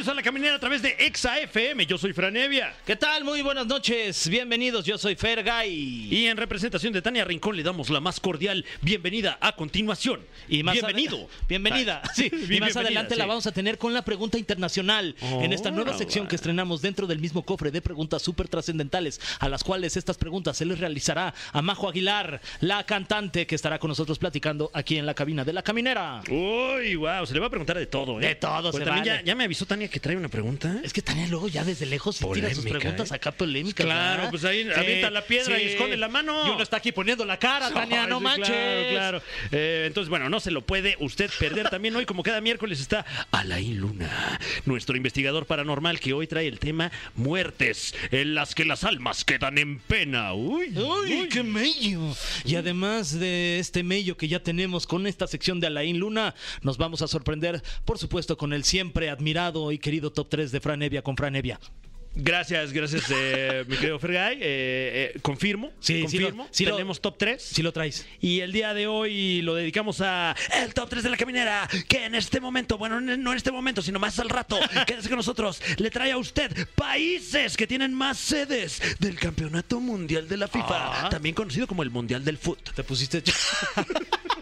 Bienvenidos a la caminera a través de Exa FM. Yo soy Franevia. ¿Qué tal? Muy buenas noches. Bienvenidos. Yo soy Fergay. Y en representación de Tania Rincón le damos la más cordial bienvenida a continuación. Y más Bienvenido. Bienvenida. Sí, y bienvenida, más adelante la vamos a tener con la pregunta internacional en esta nueva sección que estrenamos dentro del mismo cofre de preguntas súper trascendentales, a las cuales estas preguntas se les realizará a Majo Aguilar, la cantante que estará con nosotros platicando aquí en la cabina de la caminera. Uy, wow, se le va a preguntar de todo, ¿eh? De todo Pues se también vale. ya, ya me avisó Tania que trae una pregunta. Es que Tania luego ya desde lejos sí tira sus preguntas ¿eh? acá polémicas. Claro, ¿verdad? pues ahí avienta la piedra y esconde la mano. Y uno está aquí poniendo la cara, Tania, no sí, manches. Claro, claro. Eh, entonces, bueno, no se lo puede usted perder también hoy, como cada miércoles está Alain Luna, nuestro investigador paranormal que hoy trae el tema muertes en las que las almas quedan en pena. Uy, ¡Uy, qué mello! Y además de este mello que ya tenemos con esta sección de Alain Luna, nos vamos a sorprender, por supuesto, con el siempre admirado y querido top 3 de Fran Evia con Fran Evia. Gracias, gracias, eh, mi querido Fergay. Eh, eh, confirmo, Sí, sí lo- confirmo. sí lo- Tenemos top 3. Si lo traes. Y el día de hoy lo dedicamos a el top 3 de la caminera, que en este momento, bueno, no en este momento, sino más al rato, quédese con nosotros, le trae a usted países que tienen más sedes del Campeonato Mundial de la FIFA, Ah. también conocido como el Mundial del Foot. ¿Te pusiste...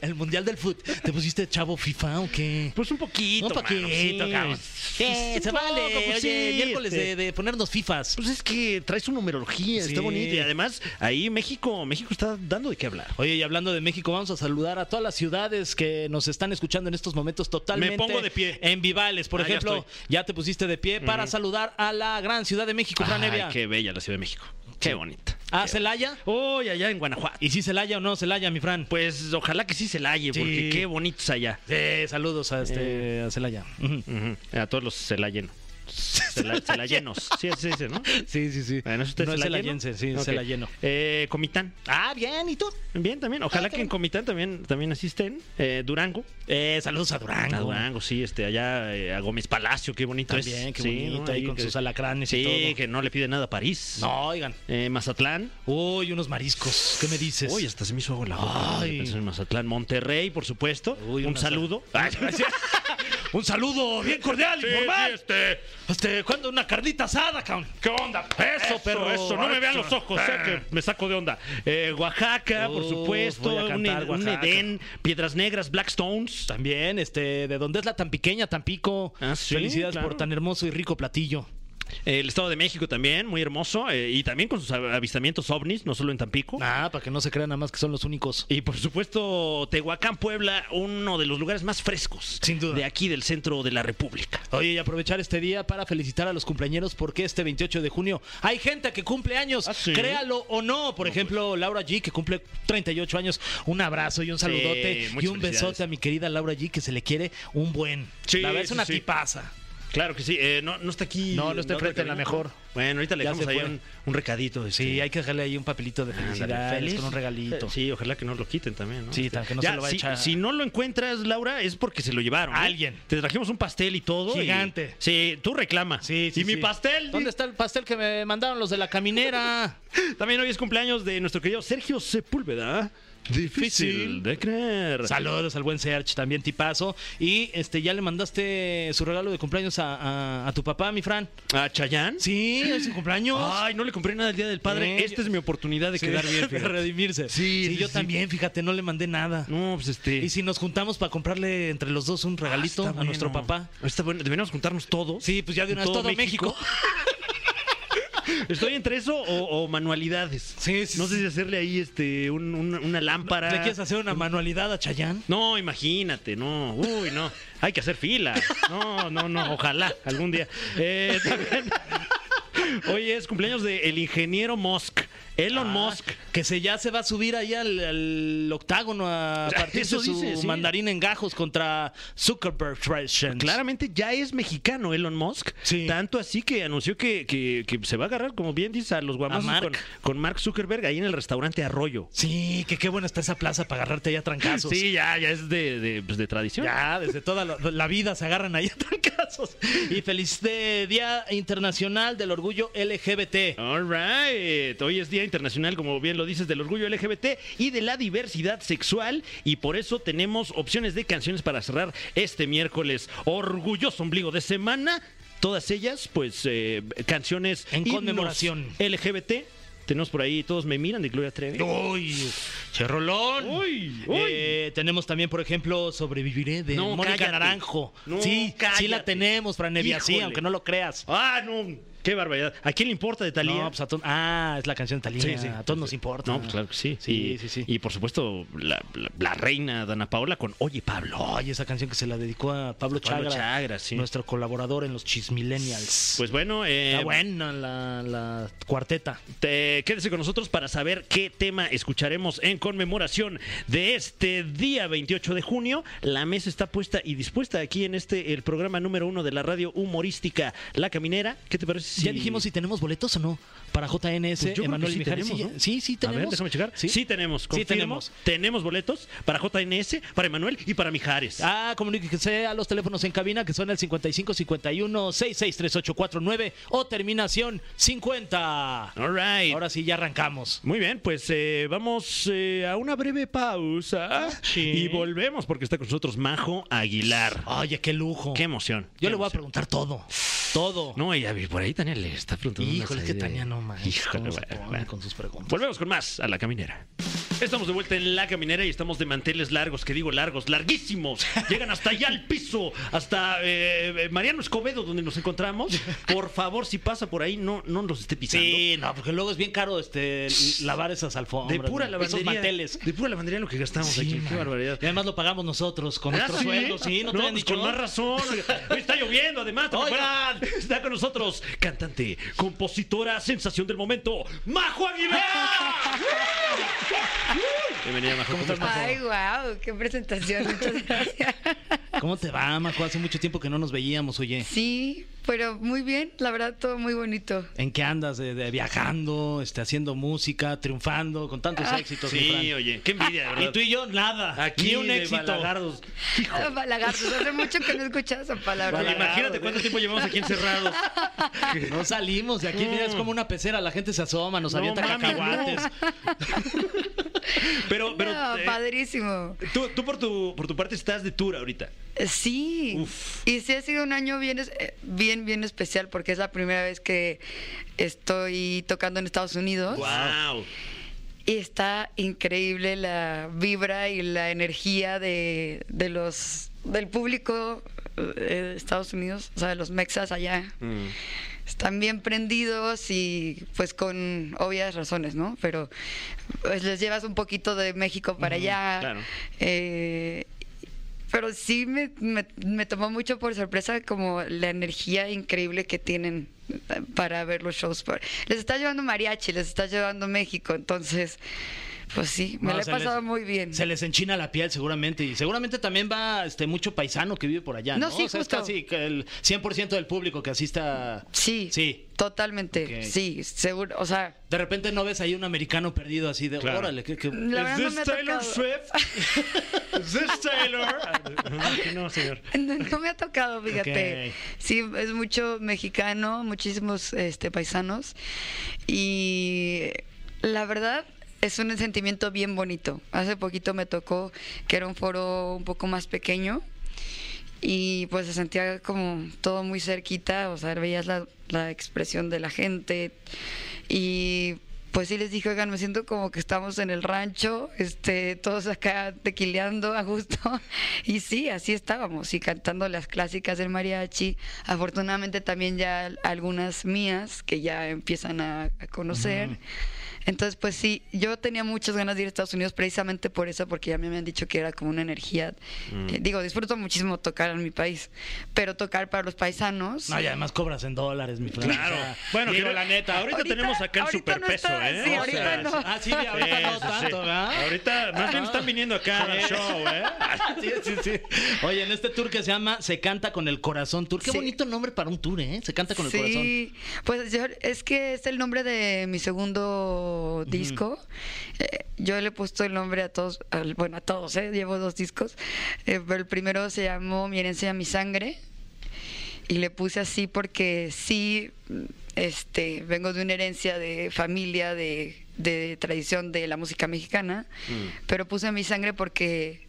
el Mundial del Fútbol. ¿Te pusiste chavo FIFA o qué? Pues un poquito, Un poquito, mano, sí. cabrón. Sí, Un se poco, vale. pues Oye, sí, miércoles este. de, de ponernos FIFAs. Pues es que trae su numerología, Sí. está bonito. Y además, ahí México, México está dando de qué hablar. Oye, y hablando de México, vamos a saludar a todas las ciudades que nos están escuchando en estos momentos totalmente Me pongo de pie. en Vivales. Por Ah, ejemplo, ya, te pusiste de pie para saludar a la gran ciudad de México, Fran Ay, qué bella la Ciudad de México. Qué bonita. ¿A Celaya? Uy, allá en Guanajuato. ¿Y si Celaya o no Celaya, mi Fran? Pues ojalá que sí halle, porque Sí. qué bonito es allá. Sí, saludos a, este, a Celaya. Ujú. Ujú. A todos los celayenos. Cela- Celayenos. Sí, así se dice, ¿no? Sí, sí, sí. Bueno, ¿es usted no es celayeno? celayense, sí, Ok. celayeno. Eh, Comitán. Ah, bien, ¿y tú? Bien, también. Ojalá Ah, que en Comitán también, también asisten. Eh, Durango. Eh, saludos a Durango. A Durango, sí, este, allá eh, a Gómez Palacio, qué bonito es. También, qué Sí, bonito, ¿no? ahí con que- sus alacranes y Sí, todo. que no le pide nada a París. No, oigan. Eh, Mazatlán. Uy, unos mariscos. ¿Qué me dices? Uy, hasta se me hizo agua la boca. Ay. en Mazatlán. Monterrey, por supuesto. Uy, Un saludo. Un saludo bien cordial, Sí, informal. sí, este. Este, ¿cuándo una carnita asada, cabrón? ¿Qué onda? Eso, perro. Eso, no me vean los ojos, eh, que me saco de onda. Eh, Oaxaca, por Uf, supuesto. un, Oaxaca. Edén, Piedras Negras, Blackstones. También, este, ¿de dónde es la tan pequeña, Tampico? Ah, sí, Felicidades claro. por tan hermoso y rico platillo. El Estado de México también, muy hermoso. eh, y también con sus av- avistamientos ovnis, no solo en Tampico. Ah, para que no se crean nada más que son los únicos. Y por supuesto, Tehuacán, Puebla, uno de los lugares más frescos Sin duda. de aquí del centro de la República. Oye, y aprovechar este día para felicitar a los cumpleañeros porque este 28 de junio hay gente que cumple años, ¿Ah, sí? créalo o no. Por ejemplo, Laura G, que cumple 38 años. Un abrazo y un saludote y muchas un besote a mi querida Laura G, que se le quiere un buen. Sí, la verdad es sí, una sí. tipaza. Claro que sí. eh, no, no está aquí. No, no está enfrente, en la mejor. Bueno, ahorita le se ahí un, un recadito. este. Sí, hay que dejarle ahí un papelito de feliz. con un regalito. Sí, ojalá que no lo quiten también, ¿no? Sí, Este, que no ya, se lo vaya a si, echar. si no lo encuentras, Laura, es porque se lo llevaron. ¿eh? Alguien. Te trajimos un pastel y todo. y- Gigante. sí, tú reclama. Sí, sí, Y mi pastel. ¿Dónde está el pastel que me mandaron los de la caminera? También hoy es cumpleaños de nuestro querido Sergio Sepúlveda. Difícil de creer. Saludos al buen Serge, también tipazo. Y este, ¿ya le mandaste su regalo de cumpleaños a, a- a tu papá, mi Fran? ¿A Chayán? Sí, es su cumpleaños. Ay, no le compré nada el día del padre. Sí, Esta yo- es mi oportunidad de Sí, quedar bien. de redimirse. Sí, sí, yo sí. también, fíjate, no le mandé nada. No, pues este. Y si nos juntamos para comprarle entre los dos un regalito Ah, a nuestro papá. Está bueno. Deberíamos juntarnos todos. Sí, pues ya de una vez todo, México. Estoy entre eso o, o manualidades. Sí, sí, No sé si hacerle ahí este un- un- una lámpara. ¿Le quieres hacer una manualidad a Chayán? No, imagínate, no. Uy, no. Hay que hacer fila. No, no, no. Ojalá algún día. Eh, también. Hoy es cumpleaños de el ingeniero Musk. Elon Ah, Musk. Que se ya se va a subir ahí al, al octágono a partir de su dice, sí. mandarín en gajos contra Zuckerberg. Claramente ya es mexicano Elon Musk. Sí. Tanto así que anunció que, que- que se va a agarrar, como bien dices, a los guamazos A Mark. Con, con Mark Zuckerberg ahí en el restaurante Arroyo. Sí, que qué buena está esa plaza para agarrarte allá a trancazos. Sí, ya, ya es de, de, pues, de tradición. Ya, desde toda la, la vida se agarran ahí a trancazos. Y feliz de Día Internacional del Orgullo LGBT. All right. Hoy es Día Internacional, como bien lo dices, del orgullo LGBT y de la diversidad sexual. Y por eso tenemos opciones de canciones para cerrar este miércoles. Orgulloso ombligo de semana. Todas ellas, pues, eh, canciones En conmemoración. LGBT. Tenemos por ahí Todos me miran de Gloria Trevi. Uy, Cherrolón. Uy, uy. Eh, tenemos también, por ejemplo, Sobreviviré de No, Mónica cállate. Naranjo. No, sí, sí la tenemos, Fran Evia, sí, aunque no lo creas. Ah, no. Qué barbaridad. ¿A quién le importa de Talía? No, pues a to- ah, es la canción de Talía. Sí, sí. A todos nos importa. No, pues claro que sí. Sí, y, sí, sí. Y por supuesto, la, la- la reina Dana Paola con Oye Pablo. Ay, esa canción que se la dedicó a Pablo Chagra, Pablo Chagra, sí. nuestro colaborador en los Chismillennials. Pues bueno, eh, Está buena la, la cuarteta. te- quédese con nosotros para saber qué tema escucharemos en conmemoración de este día 28 de junio. La mesa está puesta y dispuesta aquí en este, el programa número uno de la radio humorística La Caminera. ¿Qué te parece? Ya dijimos si tenemos boletos o no para JNS, Pues Emanuel sí Mijares. tenemos, sí, ¿no? sí, sí A tenemos. ver, déjame checar. Sí, tenemos. Sí confirmo. tenemos. Tenemos boletos para JNS, para Emanuel y para Mijares. Ah, comuníquese a los teléfonos en cabina que son el 55 51 66 3849 o terminación 50. All right. Ahora sí, ya arrancamos. Muy bien, pues eh, vamos eh, a una breve pausa y volvemos porque está con nosotros Majo Aguilar. Oye, qué lujo. Qué emoción. Yo qué le voy a preguntar todo. Todo. No, ella por ahí Tania le está preguntando. Híjole, es que Tania no más. Híjole, bueno, bueno. con sus preguntas. Volvemos con más a la caminera. Estamos de vuelta en la caminera y estamos de manteles largos, que digo largos, larguísimos. Llegan hasta allá al piso, hasta eh, eh, Mariano Escobedo, donde nos encontramos. Por favor, si pasa por ahí, no, no nos esté pisando. Sí, no, porque luego es bien caro este lavar esas alfombras. De pura ¿no? Esos lavandería. manteles. De pura lavandería lo que gastamos Sí, aquí. Qué barbaridad. Y además lo pagamos nosotros con ¿Ah, nuestro sí? sueldo, sí, no te No, habían pues dicho. con más razón. Hoy está lloviendo, además. Oigan. Está con nosotros cantante, compositora, sensación del momento, Majo Aguilar. Bienvenida, Majo. ¿Cómo estás, Majo? Ay, wow, qué presentación, muchas gracias. ¿Cómo te va, Majo? Hace mucho tiempo que no nos veíamos, oye. Sí, pero muy bien, la verdad, todo muy bonito. ¿En qué andas? De, de viajando, este, haciendo música, triunfando, con tantos Ah. éxitos. Sí, oye, qué envidia, de verdad. Y tú y yo, nada. Aquí ni un de éxito. balagardos. Balagardos, hace mucho que no he escuchado esa palabra. Balagardos, imagínate ¿eh? cuánto tiempo llevamos aquí encerrados. No salimos de aquí, mira, es como una pecera, la gente se asoma, nos No avienta mames, cacahuates. Pero, pero no, eh, padrísimo. tú, tú por tu por tu parte estás de tour ahorita. Eh, Sí, Uf. y sí ha sido un año bien, eh, bien, bien especial porque es la primera vez que estoy tocando en Estados Unidos. Wow. Y está increíble la vibra y la energía de, de los del público eh, de Estados Unidos, o sea, de los mexas allá. Mm. Están bien prendidos y pues con obvias razones, ¿no? Pero pues les llevas un poquito de México para allá. claro. Eh, pero sí me, me, me tomó mucho por sorpresa como la energía increíble que tienen eh, para ver los shows. Les está llevando mariachi, les está llevando México, entonces, pues sí, me No, la he pasado les- muy bien. Se les enchina la piel seguramente y seguramente también va este mucho paisano que vive por allá, ¿no? No, sí, o sea, es justo. casi que el 100% del público que asista. Sí, Sí. totalmente, sí, seguro, o sea, De repente no ves ahí un americano perdido así de, Claro. órale, que, que- la verdad no me ha tocado. ¿Es this Taylor? No, señor. No, no me ha tocado, fíjate. Sí, es mucho mexicano, muchísimos este, paisanos. Y la verdad es un sentimiento bien bonito. Hace poquito me tocó que era un foro un poco más pequeño. Y pues se sentía como todo muy cerquita, o sea, veías la, la expresión de la gente. Y pues sí les dije, oigan, me siento como que estamos en el rancho, este, todos acá tequileando a gusto. Y sí, así estábamos, y cantando las clásicas del mariachi. Afortunadamente también ya algunas mías que ya empiezan a, a conocer. Entonces, pues sí, yo tenía muchas ganas de ir a Estados Unidos precisamente por eso, porque ya me habían dicho que era como una energía. eh, digo, disfruto muchísimo tocar en mi país, pero tocar para los paisanos. No, y además cobras en dólares, mi Fran. Claro. Bueno, que la neta. Ahorita, Ahorita- tenemos acá el no superpeso, está- ¿eh? sí, O ahorita sea, no. Ah, sí, ahorita Sí, no sí, sí. tanto, ¿verdad? Ahorita más bien están viniendo acá al show, ¿eh? Sí, sí, sí. Oye, en este tour que se llama Se canta con el corazón tour. Qué Sí. bonito nombre para un tour, ¿eh? Se canta con el corazón. Sí, pues yo- es que es el nombre de mi segundo disco. Eh, yo le he puesto el nombre a todos, al- bueno, a todos, ¿eh? llevo dos discos. Eh, pero el primero se llamó Mi herencia, mi sangre. y le puse así porque sí, este, vengo de una herencia de familia, de, de tradición de la música mexicana, pero puse mi sangre porque,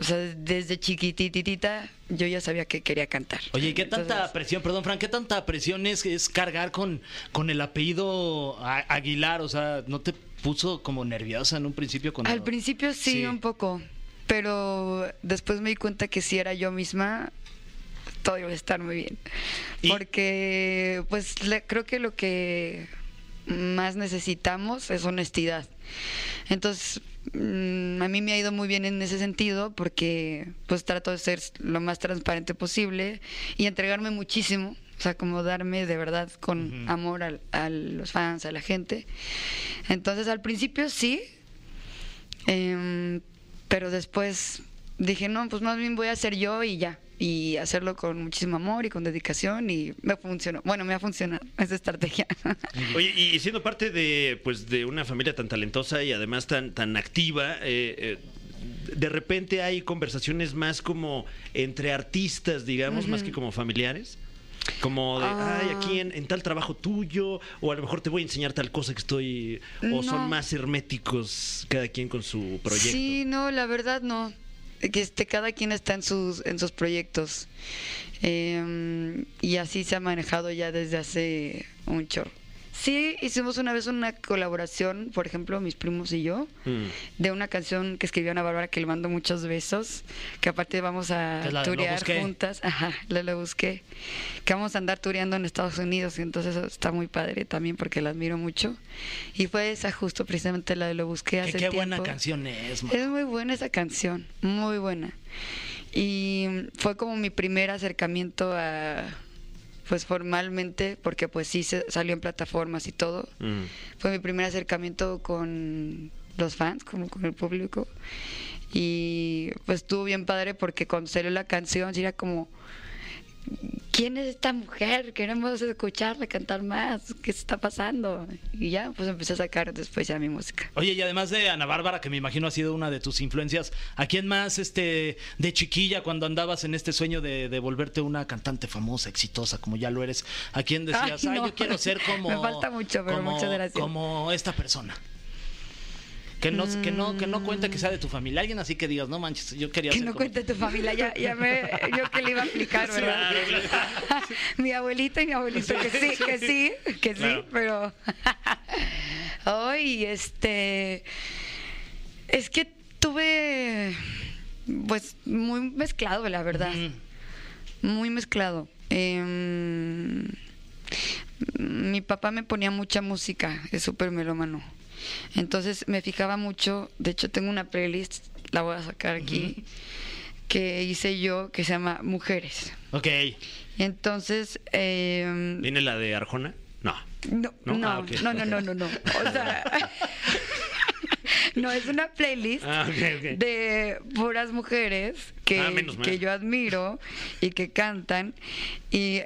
o sea, desde chiquititita yo ya sabía que quería cantar. Oye, ¿y qué tanta Entonces, presión, perdón, Fran, qué tanta presión es, es cargar con, con el apellido A- Aguilar? O sea, ¿no te puso como nerviosa en un principio? Cuando... Al principio sí, Sí. un poco, pero después me di cuenta que si era yo misma, todo iba a estar muy bien. Y- Porque, pues, le- creo que lo que más necesitamos es honestidad. Entonces, mm, a mí me ha ido muy bien en ese sentido porque, pues, trato de ser lo más transparente posible y entregarme muchísimo. O sea, como darme de verdad con amor al- a los fans, a la gente. Entonces, al principio sí, Em, pero después dije, no, pues más bien voy a hacer yo y ya. Y hacerlo con muchísimo amor y con dedicación y me funcionó. Bueno, me ha funcionado esa estrategia. Oye, y siendo parte de, pues, de una familia tan talentosa y además tan, tan activa, eh, eh, de repente hay conversaciones más como entre artistas, digamos, más que como familiares. Como de, Ah. ay, aquí en, en tal trabajo tuyo, o a lo mejor te voy a enseñar tal cosa que estoy, o son más herméticos cada quien con su proyecto. Sí, no, la verdad no. Que este, cada quien está en sus, en sus proyectos. Em, y así se ha manejado ya desde hace un chorro. Sí, hicimos una vez una colaboración, por ejemplo, mis primos y yo, Mm. de una canción que escribió Ana Bárbara que le mando muchos besos, que aparte vamos a Que la turear juntas, ajá, la lo busqué, que vamos a andar tureando en Estados Unidos y entonces eso está muy padre también porque la admiro mucho y fue esa justo precisamente la de lo busqué Que hace qué buena canción es, man. Es muy buena esa canción, muy buena. Y fue como mi primer acercamiento a, pues formalmente, porque pues sí se salió en plataformas y todo. Mm. Fue mi primer acercamiento con los fans, como con el público. Y pues estuvo bien padre porque cuando salió la canción sí era como, ¿quién es esta mujer? Queremos escucharla cantar más. ¿Qué está pasando? Y ya, pues empecé a sacar después ya mi música. Oye, y además de Ana Bárbara, que me imagino ha sido una de tus influencias, ¿a quién más este de chiquilla cuando andabas en este sueño de, de volverte una cantante famosa, exitosa, como ya lo eres? ¿A quién decías, Ay, yo quiero ser como Me falta mucho, pero como- muchas gracias. Como esta persona. Que no, que no, que no cuenta que sea de tu familia. Alguien así que digas, no manches, yo quería Que no como- cuente tu familia, ya, ya me, yo que le iba a explicar, ¿verdad? mi abuelita y mi abuelito, que sí, que sí, que sí, Claro. pero hoy, este, es que tuve, pues, muy mezclado, la verdad, muy mezclado. Em, mi papá me ponía mucha música, es súper melómano. Entonces me fijaba mucho, de hecho tengo una playlist, la voy a sacar aquí, que hice yo, que se llama Mujeres. Ok. Y entonces, em, ¿Viene la de Arjona? No. no, ¿No? no, Ah, no, no, no, no, no. O sea, no, es una playlist Ah, de puras mujeres que, Ah, menos que yo admiro y que cantan. Y,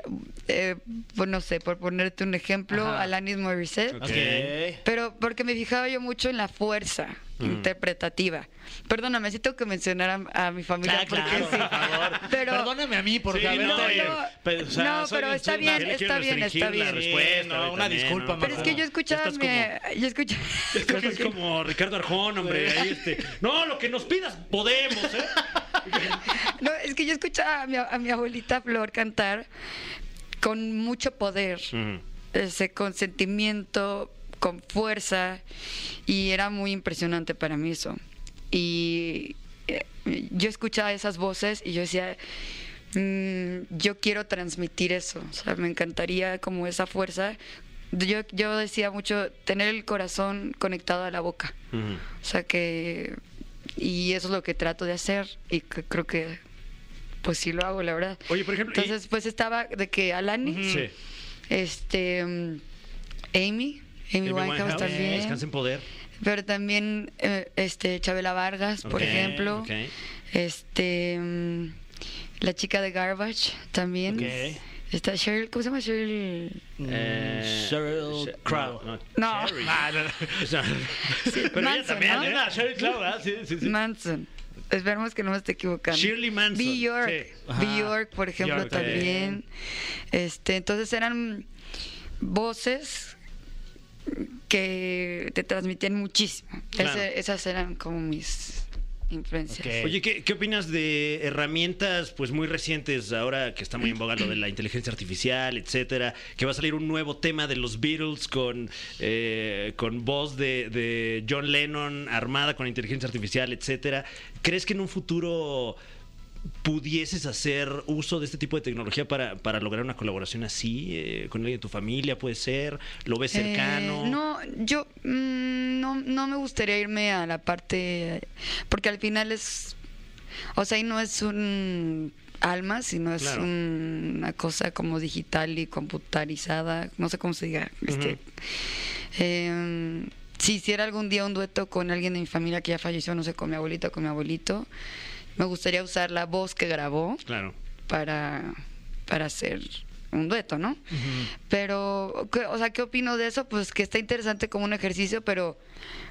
eh, pues no sé, por ponerte un ejemplo, Ajá. Alanis Morissette. Ok. Ok. Pero porque me fijaba yo mucho en la fuerza interpretativa. Perdóname, sí tengo que mencionar a, a mi familia Ah, porque claro, sí. por favor. Pero, Perdóname a mí por Sí, haberte- no, no. Pe- o sea, No, soy pero está bien, está bien, está bien. respuesta, No, una también, disculpa, ¿no? pero es que yo escuchaba, mi- yo escuchaba, que es como Ricardo Arjón, hombre. Ahí este. No, lo que nos pidas podemos, ¿eh? no, es que yo escuchaba a mi, a mi abuelita Flor cantar con mucho poder, ese con sentimiento, con fuerza, y era muy impresionante para mí eso. Y eh, yo escuchaba esas voces y yo decía, mm, yo quiero transmitir eso, o sea, me encantaría como esa fuerza. Yo, yo decía mucho, tener el corazón conectado a la boca. O sea que. Y eso es lo que trato de hacer. Y que creo que. Pues sí lo hago, la verdad. Oye, por ejemplo. y- Entonces, pues estaba de que Alani, Sí. este. mm, Amy, Amy, Amy Winehouse Winehouse, también. Descansa en poder. Pero también, eh, este, Chabela Vargas, por ejemplo. Este. mm, la chica de Garbage también. Ok. Está Cheryl, ¿cómo se llama Cheryl? Eh, Sheryl She- Crow. No. No. Ah, no, pero ella Manson, también, ¿no? ¿eh? Ah, Crow, ¿verdad? Sí, sí, sí. Manson. Esperemos que no me esté equivocando. Shirley Manson, New York. sí. New York, por ejemplo, York, también. Este, entonces eran voces que te transmitían muchísimo. Claro. Ese- esas eran como mis influencias. Oye, ¿qué, qué opinas de herramientas pues muy recientes ahora que está muy en boga lo de la inteligencia artificial, etcétera? Que va a salir un nuevo tema de los Beatles con, eh, con voz de, de John Lennon armada con inteligencia artificial, etcétera. ¿Crees que en un futuro pudieses hacer uso de este tipo de tecnología para, para lograr una colaboración así eh, con alguien de tu familia? ¿Puede ser? ¿Lo ves cercano? Eh, no, yo mm, no, no me gustaría irme a la parte, porque al final es, o sea, ahí no es un alma, sino es Claro. un- una cosa como digital y computarizada, no sé cómo se diga. Este, eh, si hiciera algún día un dueto con alguien de mi familia que ya falleció, no sé, con mi abuelita con mi abuelito, me gustaría usar la voz que grabó Claro. para, para hacer un dueto, ¿no? Pero, ¿qué- o sea, ¿qué opino de eso? Pues que está interesante como un ejercicio, pero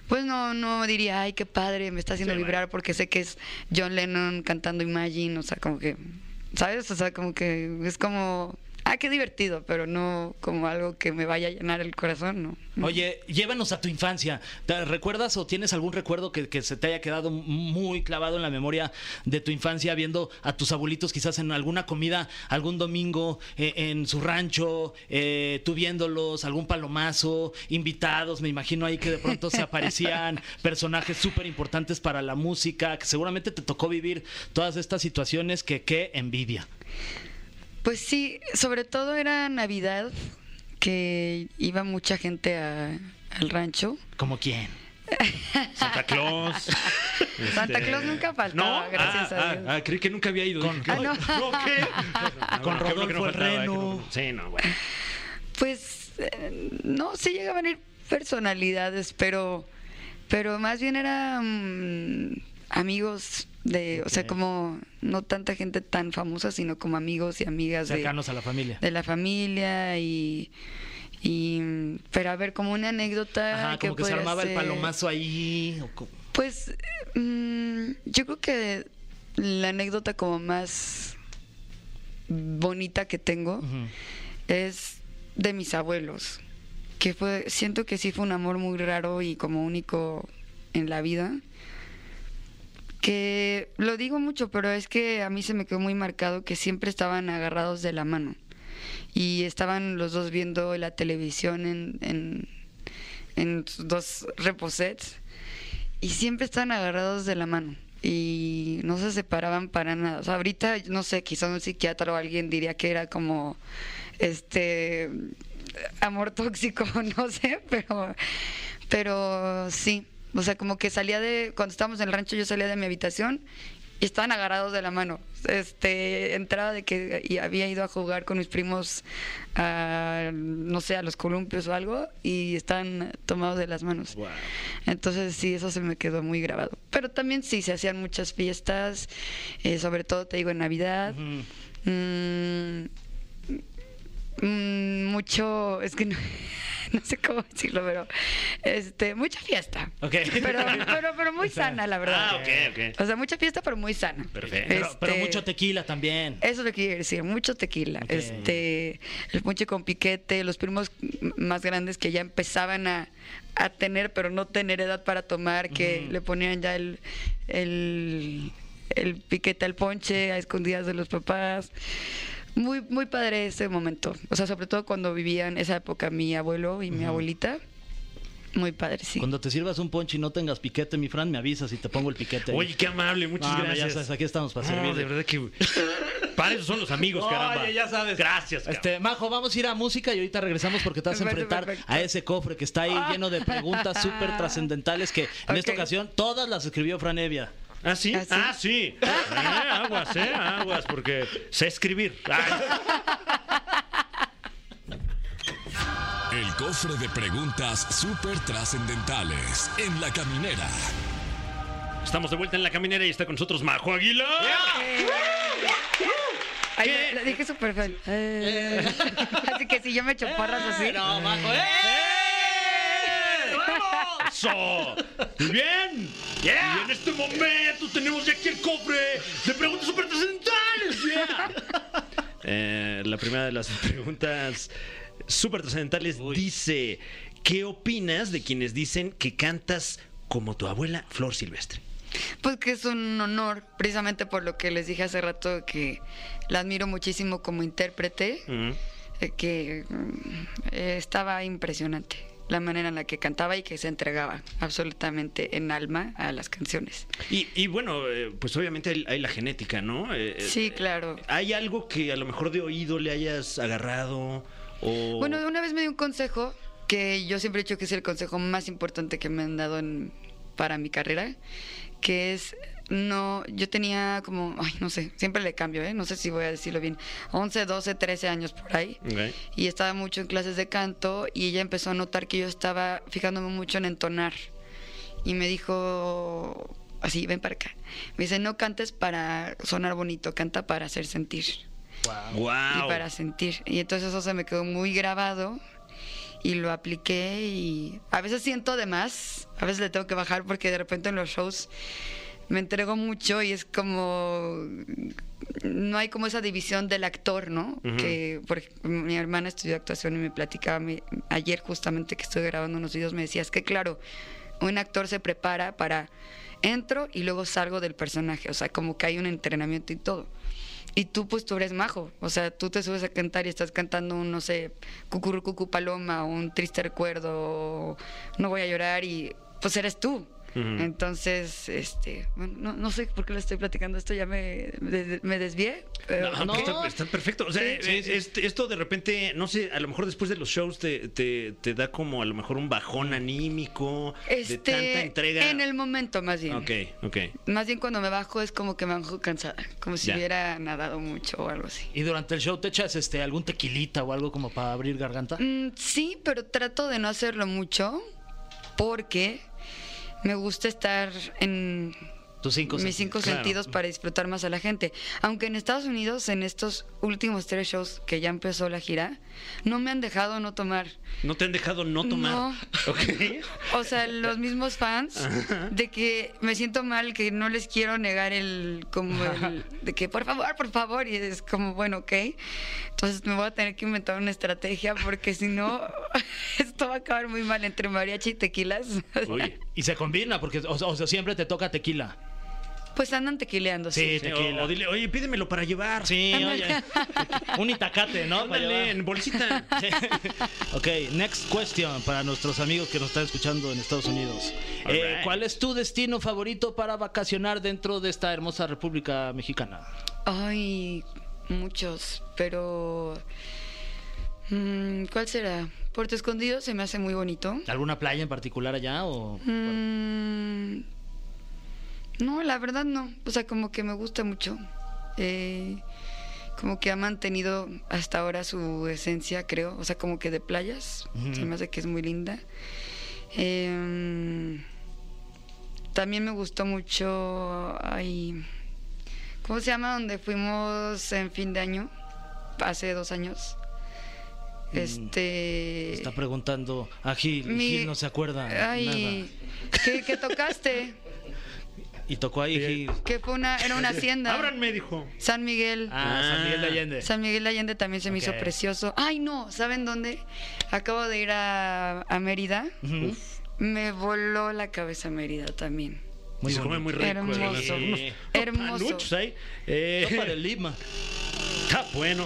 pues no, no diría, ay, qué padre, me está haciendo Sí, vibrar porque sé que es John Lennon cantando Imagine, o sea, como que, ¿sabes? O sea, como que es como, ah, qué divertido, pero no como algo que me vaya a llenar el corazón, ¿no? Oye, llévanos a tu infancia. ¿Te recuerdas o tienes algún recuerdo que, que se te haya quedado muy clavado en la memoria de tu infancia viendo a tus abuelitos quizás en alguna comida, algún domingo eh, en su rancho, eh, tú viéndolos, algún palomazo, invitados, me imagino ahí que de pronto se aparecían personajes súper importantes para la música, que seguramente te tocó vivir todas estas situaciones que qué envidia. Pues sí, sobre todo era Navidad, que iba mucha gente a- al rancho. ¿Como quién? Santa Claus. Santa Este, Claus nunca faltaba, ¿No? gracias ah, a ah, Dios. ah, creí que nunca había ido. Con- Ah, no. ¿qué? Con qué que Rodolfo faltaba, que Reno. no- Sí, no, bueno. Pues eh, no, sí llegaban a ir personalidades, pero, pero más bien eran amigos de, o sea, como no tanta gente tan famosa, sino como amigos y amigas de, Cercanos a la familia. de la familia y, y pero a ver, como una anécdota Ajá, que como que se armaba el palomazo ahí. o Pues mm, yo creo que la anécdota como más bonita que tengo es de mis abuelos, que fue, siento que sí fue un amor muy raro y como único en la vida. Que lo digo mucho, pero es que a mí se me quedó muy marcado que siempre estaban agarrados de la mano. Y estaban los dos viendo la televisión en, en, dos reposets. Y siempre estaban agarrados de la mano. Y no se separaban para nada. O sea, ahorita, no sé, quizás un psiquiatra o alguien diría que era como este amor tóxico, no sé, pero pero sí, o sea, como que salía de cuando estábamos en el rancho yo salía de mi habitación y estaban agarrados de la mano. Este, entraba de que y había ido a jugar con mis primos a no sé, a los columpios o algo y estaban tomados de las manos. Wow. Entonces sí, eso se me quedó muy grabado. Pero también sí, se hacían muchas fiestas, eh, sobre todo te digo en Navidad. Mm, mm, mucho, es que no, no sé cómo decirlo, pero este, mucha fiesta. Ok. Pero, pero, pero muy sana, la verdad. Ah, ok, ok. O sea, mucha fiesta, pero muy sana. Perfecto. Pero, pero Este, mucho tequila también. Eso lo quiero decir, mucho tequila. Este, el ponche con piquete, los primos más grandes que ya empezaban a, a tener, pero no tener edad para tomar, que le ponían ya el, el, el piquete al ponche a escondidas de los papás. Muy, muy padre ese momento. O sea, sobre todo cuando vivían esa época mi abuelo y mi abuelita. Muy padre, sí. Cuando te sirvas un ponche y no tengas piquete, mi Fran, me avisas y te pongo el piquete. Oye, qué amable, muchas No, gracias. Ya sabes, aquí estamos para No, servir. de verdad que. Para eso son los amigos, caramba. Oye, ya sabes. Gracias. Este, Majo, vamos a ir a música y ahorita regresamos porque te vas a enfrentar perfecto. a ese cofre que está ahí lleno de preguntas súper trascendentales que en esta ocasión todas las escribió Fran Evia. ¿Ah, sí? ¿Ah, sí? Ah, sí. Eh, aguas, eh, aguas, porque sé escribir. Ay. El cofre de preguntas súper trascendentales en la caminera. Estamos de vuelta en la caminera y está con nosotros Majo Aguilar. Ay, ¿Qué? lo, lo dije súper feo. Eh. así que si yo me echo porras así. No, Majo, ¡eh! ¡Eso! Muy bien. Y en este momento tenemos ya aquí el cofre de preguntas súper trascendentales. Yeah. Eh, la primera de las preguntas súper trascendentales dice: ¿Qué opinas de quienes dicen que cantas como tu abuela Flor Silvestre? Pues que es un honor, precisamente por lo que les dije hace rato, que la admiro muchísimo como intérprete, eh, que mm, eh, estaba impresionante la manera en la que cantaba y que se entregaba absolutamente en alma a las canciones. Y, y bueno, eh, pues obviamente hay, hay la genética, ¿no? Eh, eh, Sí, claro. ¿Hay algo que a lo mejor de oído le hayas agarrado? O... Bueno, una vez me dio un consejo que yo siempre he dicho que es el consejo más importante que me han dado en- para mi carrera, que es no, yo tenía como, ay, no sé, siempre le cambio, ¿eh? no sé si voy a decirlo bien, 11, 12, 13 años por ahí. Y estaba mucho en clases de canto y ella empezó a notar que yo estaba fijándome mucho en entonar. Y me dijo, así, ven para acá. Me dice, no cantes para sonar bonito, canta para hacer sentir Wow. y para sentir. Y entonces eso se me quedó muy grabado y lo apliqué y a veces siento de más, a veces le tengo que bajar porque de repente en los shows me entrego mucho y es como no hay como esa división del actor, ¿no? Que por ej- mi hermana estudió actuación y me platicaba me- ayer justamente que estoy grabando unos videos me decía, es que claro, un actor se prepara para entro y luego salgo del personaje, o sea, como que hay un entrenamiento y todo. Y tú, pues tú eres majo. O sea, tú te subes a cantar y estás cantando un, no sé, cucurrucucu paloma o un triste recuerdo, o no voy a llorar y pues eres tú. Entonces, este, bueno, no, no sé por qué le estoy platicando esto, ya me, me, me desvié. pero- No, No. Está, está perfecto. O sea, Sí, eh, este- esto de repente, no sé, a lo mejor después de los shows te, te, te da como a lo mejor un bajón anímico de este, tanta entrega. En el momento, más bien. Ok, ok. Más bien cuando me bajo es como que me bajo cansada, como si Ya. hubiera nadado mucho o algo así. ¿Y durante el show te echas este algún tequilita o algo como para abrir garganta? Mm, sí, pero trato de no hacerlo mucho porque me gusta estar en Tus cinco mis cinco claro. sentidos para disfrutar más a la gente. Aunque en Estados Unidos, en estos últimos tres shows que ya empezó la gira, no me han dejado no tomar. No te han dejado no tomar. No. Ok. O sea, los mismos fans de que me siento mal, que no les quiero negar el como el de que por favor, por favor y es como bueno, ok. Entonces me voy a tener que inventar una estrategia porque si no esto va a acabar muy mal entre mariachi y tequilas. Oye. Y se combina, porque o, sea, o sea, siempre te toca tequila. Pues andan tequileando, Sí, sí. O, tequila. o dile, oye, pídemelo para llevar. Sí, oye. Un itacate, ¿no? Para Ándale, llevar. en bolsita. Sí. ok, next question para nuestros amigos que nos están escuchando en Estados Unidos. Eh, right. ¿Cuál es tu destino favorito para vacacionar dentro de esta hermosa República Mexicana? Ay, muchos, pero mm, ¿cuál será? Puerto Escondido se me hace muy bonito. ¿Alguna playa en particular allá o Mm, no, la verdad no. O sea, como que me gusta mucho. Eh, como que ha mantenido hasta ahora su esencia, creo. O sea, como que de playas. Ujú. Se me hace que es muy linda. Eh, también me gustó mucho. Ay, ¿Cómo se llama? Donde fuimos en fin de año. Hace dos años. Este. está preguntando a Gil? y mi- Gil no se acuerda Ay, ¿qué, qué tocaste? Y tocó ahí. Que fue una, era una hacienda. Ábranme, dijo. San Miguel. Ah, San Miguel de Allende. San Miguel de Allende también se me hizo precioso. Ay, no, ¿saben dónde? Acabo de ir a, a Mérida. Me voló la cabeza Mérida también. Muy se come muy rico. Hermoso. unos Hermoso. ahí. Eh, Sopa de Lima. está bueno.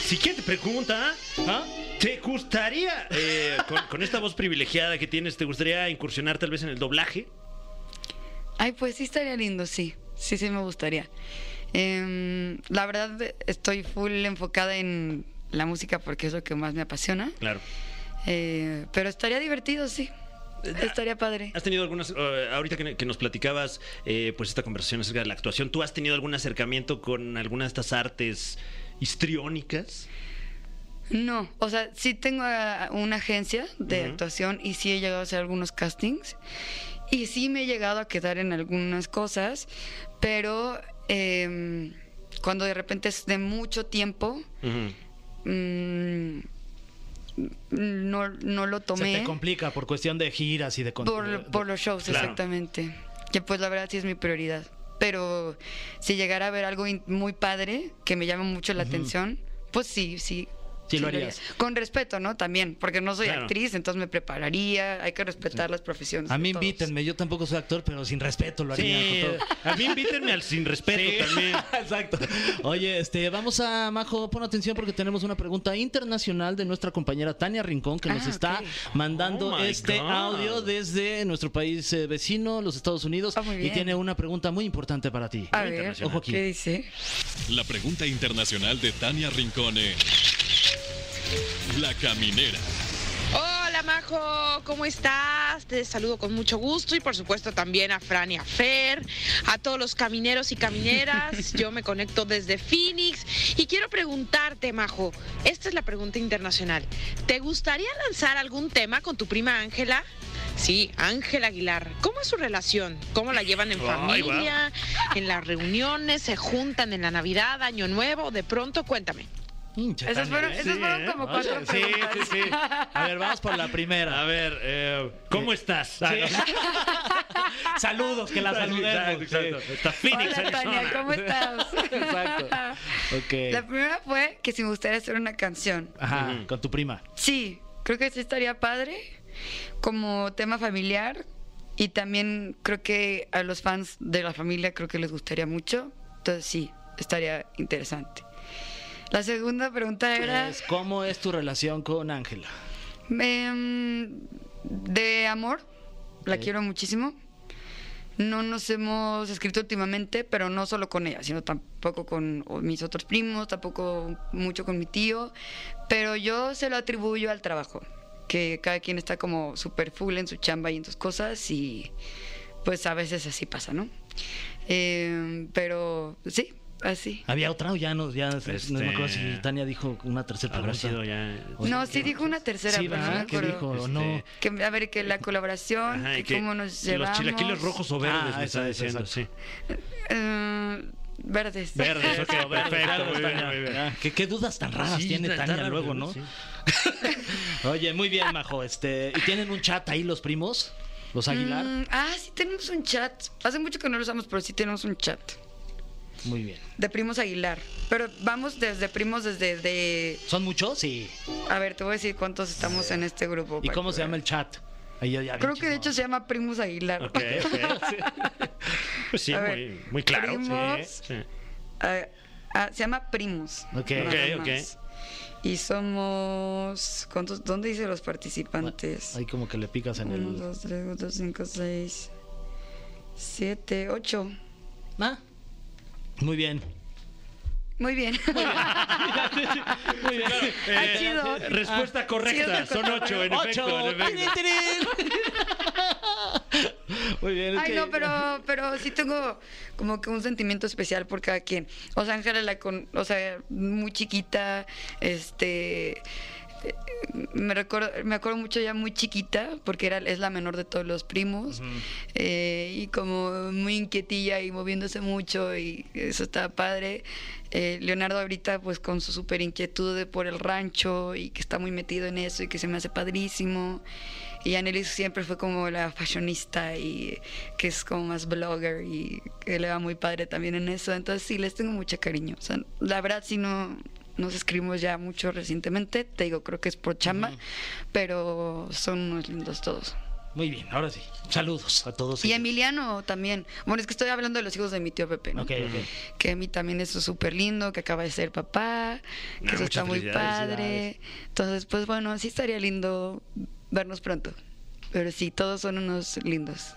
Siguiente pregunta. ¿Ah? ¿Te gustaría, eh, con, con esta voz privilegiada que tienes, te gustaría incursionar tal vez en el doblaje? Ay, pues sí estaría lindo, sí. Sí, sí me gustaría. Em, la verdad, estoy full enfocada en la música porque es lo que más me apasiona. Claro. Eh, pero estaría divertido, sí. Estaría padre. ¿Has tenido algunas, eh, ahorita que, que nos platicabas, eh, pues esta conversación acerca de la actuación, ¿tú has tenido algún acercamiento con alguna de estas artes histriónicas? No, o sea, sí tengo ah, una agencia de actuación y sí he llegado a hacer algunos castings y sí me he llegado a quedar en algunas cosas, pero em, cuando de repente es de mucho tiempo, mm, no, no lo Se tomé te complica por cuestión de giras y de por, por los shows, Claro. exactamente. Que pues la verdad sí es mi prioridad. pero si llegara a ver algo muy padre que me llame mucho la atención, pues sí, sí. Sí, lo haría. harías. Con respeto, ¿no? También, porque no soy Claro. actriz, entonces me prepararía, hay que respetar las profesiones. A mí invítenme, yo tampoco soy actor, pero sin respeto lo haría. Sí, con todo. a mí invítenme al sin respeto Sí, también. Exacto. Oye, este, vamos a Majo, pon atención porque tenemos una pregunta internacional de nuestra compañera Tania Rincón que nos Ah, está mandando Oh, este God. audio desde nuestro país eh, vecino, los Estados Unidos, Ah, muy y tiene una pregunta muy importante para ti. A ver, Ojo aquí. ¿qué dice? La pregunta internacional de Tania Rincone. La caminera. Hola Majo, ¿cómo estás? Te saludo con mucho gusto y por supuesto también a Fran y a Fer, a todos los camineros y camineras. Yo me conecto desde Phoenix y quiero preguntarte, Majo, esta es la pregunta internacional. ¿Te gustaría lanzar algún tema con tu prima Ángela? Sí, Ángela Aguilar. ¿Cómo es su relación? ¿Cómo la llevan en familia? ¿En las reuniones? ¿Se juntan en la Navidad, Año Nuevo? De pronto, cuéntame. Hinche, Esas fueron, ¿eh? esas Sí, fueron ¿eh? como Oye, cuatro sí, preguntas. sí, sí. A ver, vamos por la primera. A ver, eh, ¿cómo estás? Ah, no. Saludos, que la saludemos. Exacto, exacto. Está Phoenix, Hola Tania. ¿cómo estás? Exacto. Ok. La primera fue que si me gustaría hacer una canción. Ajá, con tu prima. Sí, creo que sí estaría padre como tema familiar y también creo que a los fans de la familia creo que les gustaría mucho. Entonces sí, estaría interesante. La segunda pregunta era Es, ¿Cómo es tu relación con Ángela? em, de amor. La quiero muchísimo. No nos hemos escrito últimamente, pero no solo con ella, sino tampoco con mis otros primos, tampoco mucho con mi tío. Pero yo se lo atribuyo al trabajo, que cada quien está como súper full en su chamba y en sus cosas y pues a veces así pasa, ¿no? Em, pero sí, así. ¿Había otra o ya no? Ya, no me acuerdo si Este- Tania dijo una tercera Habrá pregunta. sido ya. No, sí dijo una tercera, Sí, pero no me ¿verdad? ¿Qué acuerdo. dijo? Este, No. Que, a ver, que la colaboración, Ajá, y que que cómo nos los llevamos. chilaquiles rojos o verdes Ah, me eso, está diciendo, sí. Eh, verdes. Verdes, ok, perfecto. muy bien, Tania. muy bien. Ah, ¿Qué, qué dudas tan raras Sí, tiene tan- Tania tan luego, ¿no? sí. Oye, muy bien, Majo. Este, ¿Y tienen un chat ahí los primos? ¿Los Aguilar? Mm, ah, sí tenemos un chat. Hace mucho que no lo usamos, pero sí tenemos un chat. Muy bien. De primos Aguilar. Pero vamos desde primos desde de... ¿Son muchos? Sí. A ver, te voy a decir cuántos estamos en este grupo. ¿Y cómo se llama el chat? Ahí ya- ya Creo que de hecho se llama Primos Aguilar. Ok, ok. Pues sí, A ver, muy, muy claro. primos. Sí, sí. Ah, se llama Primos. Ok. Ok, ok. Y somos... ¿cuántos? ¿Dónde dice los participantes? Ahí como que le picas en 1, el... 2, 3, 4, 5, 6, 7, 8. Ah, muy bien. Muy bien. Muy bien. Ah, chido. Eh, Respuesta correcta. Sí, Son ocho, en efecto. ¡Ocho! en efecto. ¡Tirín, tirín! Muy bien. Ay, no, pero, pero sí tengo como que un sentimiento especial por cada quien. O sea, Ángela, la con, o sea, muy chiquita, este... eh, Me recuerdo, me acuerdo mucho ya muy chiquita, porque era, es la menor de todos los primos, eh, y como muy inquietilla y moviéndose mucho, y eso estaba padre. Eh, Leonardo ahorita pues con su súper inquietud de por el rancho y que está muy metido en eso y que se me hace padrísimo. Y Annelies siempre fue como la fashionista y que es como más blogger y que le va muy padre también en eso. Entonces sí, les tengo mucho cariño. O sea, la verdad sí no nos escribimos ya mucho recientemente. Te digo, creo que es por chamba, pero son unos lindos todos. Muy bien, ahora sí. Saludos a todos. Y. Emiliano también. Bueno, es que estoy hablando de los hijos de mi tío Pepe, ¿no? Ok, ok. Que a mí también es súper lindo, que acaba de ser papá, que Ah, eso está muy padre. Entonces, pues bueno, sí estaría lindo vernos pronto. Pero sí, todos son unos lindos.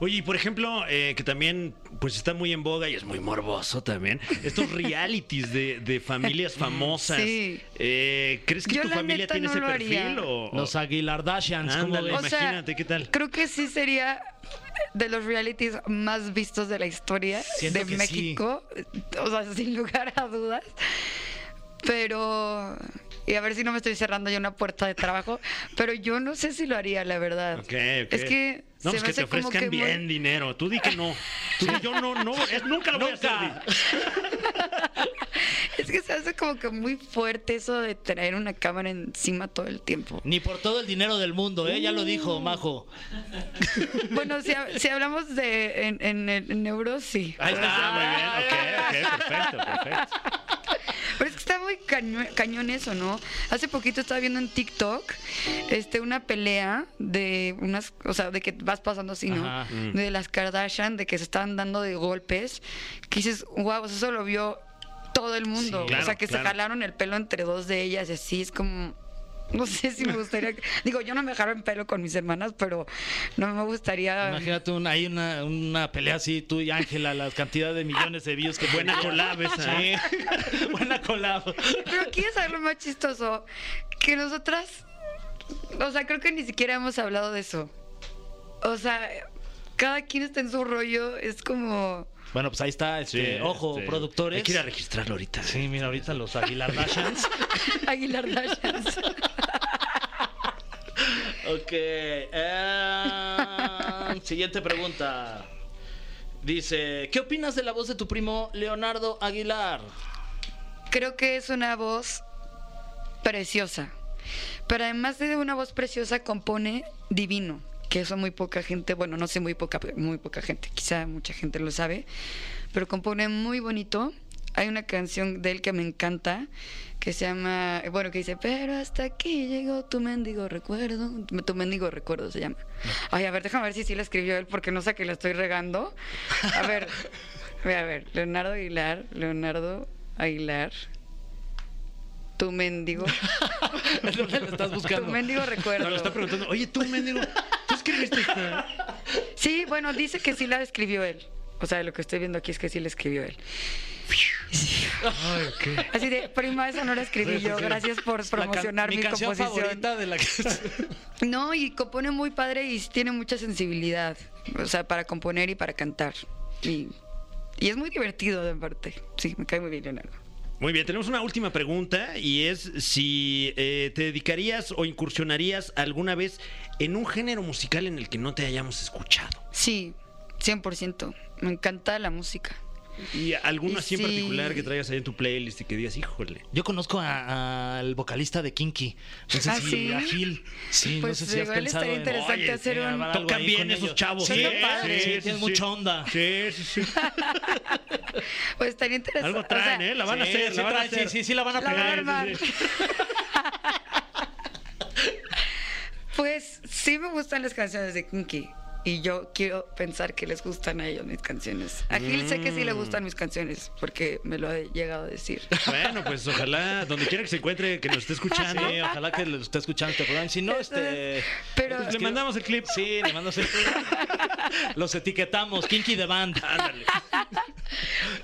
Oye, y por ejemplo, eh, que también pues está muy en boga y es muy morboso también, estos realities de, de familias famosas. Sí. Eh, ¿Crees que Yo tu la familia neta tiene no ese lo haría. perfil? O, o- Los Aguilardashians, ¿cómo Ándale. ves? O sea, Imagínate, ¿qué tal? Creo que sí sería de los realities más vistos de la historia Siento de que sí. México. O sea, sin lugar a dudas. Pero. Y a ver si no me estoy cerrando yo una puerta de trabajo. Pero yo no sé si lo haría, la verdad. Ok, ok. Es que. No, se pues me que te ofrezcan que muy- bien dinero. Tú di que no. Tú di, yo no, no, es- nunca lo voy a hacer. Es que se hace como que muy fuerte eso de traer una cámara encima todo el tiempo. Ni por todo el dinero del mundo, ¿eh? Ya lo dijo, Majo. Bueno, si, si hablamos de en, en, en euros, sí. Ahí está. Ah, muy bien, ok, ok, perfecto, perfecto. Pero es que está muy caño- cañón eso, ¿no? Hace poquito estaba viendo en TikTok este, una pelea de unas, o sea, de que vas pasando así, ¿no? Ajá. De las Kardashian, de que se estaban dando de golpes, que dices, wow, eso lo vio todo el mundo. Sí, o sea, que claro. se jalaron el pelo entre dos de ellas y así, es como... No sé si me gustaría... Digo, yo no me el pelo con mis hermanas, pero no me gustaría... Imagínate un, hay una, una pelea así, tú y Ángela, la cantidad de millones de views que Buena collab esa. ¿eh? Sí. Buena collab. Pero ¿quieres saber lo más chistoso? Que nosotras, o sea, creo que ni siquiera hemos hablado de eso. O sea, cada quien está en su rollo, es como... Bueno, pues ahí está, este, Sí, ojo, este, productores. Hay que ir a registrarlo ahorita. Sí, mira, ahorita los Aguilar Dashans. Aguilar Dashans. Ok. eh, siguiente pregunta. Dice, ¿qué opinas de la voz de tu primo Leonardo Aguilar? Creo que es una voz preciosa. Pero además de una voz preciosa, compone divino. Que eso muy poca gente, bueno, no sé muy poca, muy poca gente, quizá mucha gente lo sabe, pero compone muy bonito. Hay una canción de él que me encanta, que se llama, bueno, que dice, pero hasta aquí llegó tu mendigo recuerdo, tu mendigo recuerdo se llama. Ay, a ver, déjame ver si sí la escribió él, porque no sé que la estoy regando. A ver, a ver, Leonardo Aguilar, Leonardo Aguilar, tu mendigo, ¿Dónde lo estás tu buscando? mendigo recuerdo. No, lo está preguntando. Oye, tú, mendigo, ¿tú escribiste? Sí, bueno, dice que sí la escribió él. O sea, lo que estoy viendo aquí es que sí la escribió él. Ay. Así de, prima, esa no la escribí yo. Gracias por La can- promocionar mi, canción composición. favorita de la que... No, y compone muy padre y tiene mucha sensibilidad. O sea, para componer y para cantar. Y, y es muy divertido, de parte. Sí, me cae muy bien, Leonardo. Muy bien, tenemos una última pregunta y es si eh, te dedicarías o incursionarías alguna vez en un género musical en el que no te hayamos escuchado. Sí, 100%. Me encanta la música. ¿Y alguno Y así en sí. particular que traigas ahí en tu playlist y que digas, híjole? Yo conozco a- al vocalista de Kinky. No sé ¿Ah, si sí? a Gil. Sí, Pues no sé si has pensado estaría en... interesante Oye, hacer un- algo Tocan ahí bien esos ellos. chavos. Sí, Suena sí, sí, tienes mucha onda. Sí, sí, sí. Pues estaría interesante. Algo traen, ¿eh? La van a hacer, sí la van a traen, hacer. Sí, sí, sí, la van a La van a pegar. armar. Pues sí me gustan las canciones de Kinky. Y yo quiero pensar que les gustan a ellos mis canciones. A Gil sé que sí le Mm. gustan mis canciones, porque me lo he llegado a decir. Bueno, pues ojalá, donde quiera que se encuentre, que nos esté escuchando. Sí, ojalá que lo esté escuchando este programa. Si no, este... Pero Pues le mandamos el clip. Sí, le mando el- Los etiquetamos, Kinky de Band. Ándale.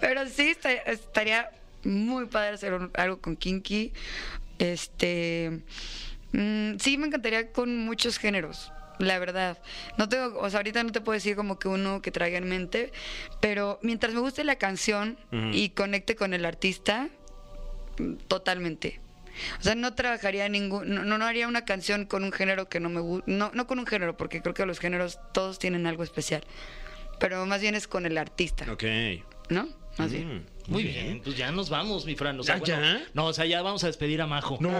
Pero sí, esta- estaría muy padre hacer un- algo con Kinky. Este. mm, sí, me encantaría con muchos géneros. La verdad. No tengo, o sea, ahorita no te puedo decir como que uno que traiga en mente, pero mientras me guste la canción y conecte con el artista, mm, totalmente. O sea, no trabajaría ningún, no, no haría una canción con un género que no me gusta, no, no con un género, porque creo que los géneros todos tienen algo especial, pero más bien es con el artista, Ok. ¿no? Más bien. Muy bien, pues ya nos vamos, mi Fran. O sea, ¿Ah, bueno, ya? No, o sea, ya vamos a despedir a Majo. No.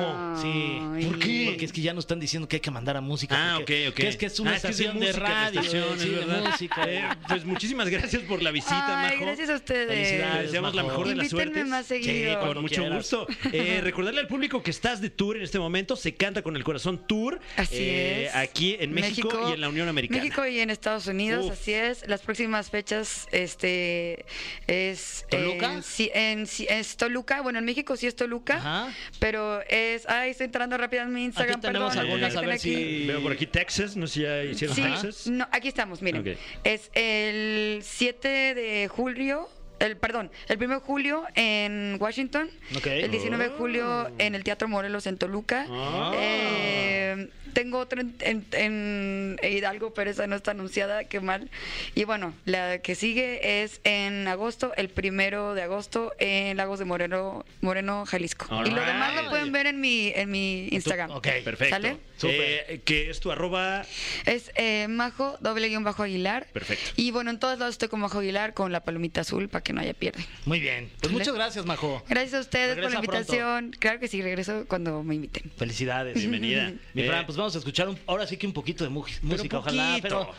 Sí. Ay. ¿Por qué? Porque es que ya nos están diciendo que hay que mandar a música. Ah, porque- ok, ok. Que es que es una Ah, que es de estación de, música la radio. estación, sí, de verdad. música. Eh, pues muchísimas gracias por la visita, Ay, Majo. gracias a ustedes. Deseamos la mejor de las suertes. más seguido. Sí, con mucho quieras. gusto. Eh, recordarle al público que estás de tour en este momento. Se canta con el corazón tour. Así eh, es. Aquí en México, y en la Unión Americana. México y en Estados Unidos, Uf. así es. Las próximas fechas este es ¿Toluca? En, en, es Toluca. Bueno, en México sí es Toluca, Ajá. pero es ay, estoy entrando rápido en mi Instagram, Aquí tenemos perdón, algunas, a ver aquí. si- Veo por aquí Texas. No sé si ya hicieron Sí, Texas. no, aquí estamos, miren. Es el 7 de julio, el perdón, el 1 de julio en Washington, el 19 de julio Oh. en el Teatro Morelos en Toluca. Ah. Eh, tengo otro en, en- en Hidalgo, pero esa no está anunciada, qué mal. Y bueno, la que sigue es en agosto, el primero de agosto, en Lagos de Moreno, Moreno, Jalisco. All y lo right. demás lo pueden ver en mi, en mi Instagram. Ok, Perfecto. ¿Sale? Eh, que es tu arroba. Es eh, Majo, doble guion bajo Aguilar. Perfecto. Y bueno, en todos lados estoy con Majo Aguilar con la palomita azul para que no haya pierde. Muy bien. Pues muchas gracias, Majo. Gracias a ustedes por la Regresa pronto. invitación. Claro que sí, regreso cuando me inviten. Felicidades. Bienvenida. Mi Eh, Fran, pues vamos a escuchar un- ahora sí que un poquito de mu- música, ojalá. Pero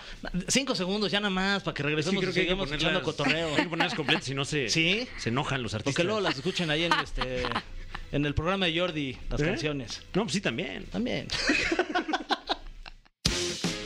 cinco segundos ya nada más para que Sí, regresemos creo y que sigamos ponerlas, cotorreo. hay que ponerlas completas, si no se, ¿Sí? se enojan los artistas. Porque luego las escuchen ahí en, este, en el programa de Jordi, las ¿Eh? canciones. No, pues sí, también. También.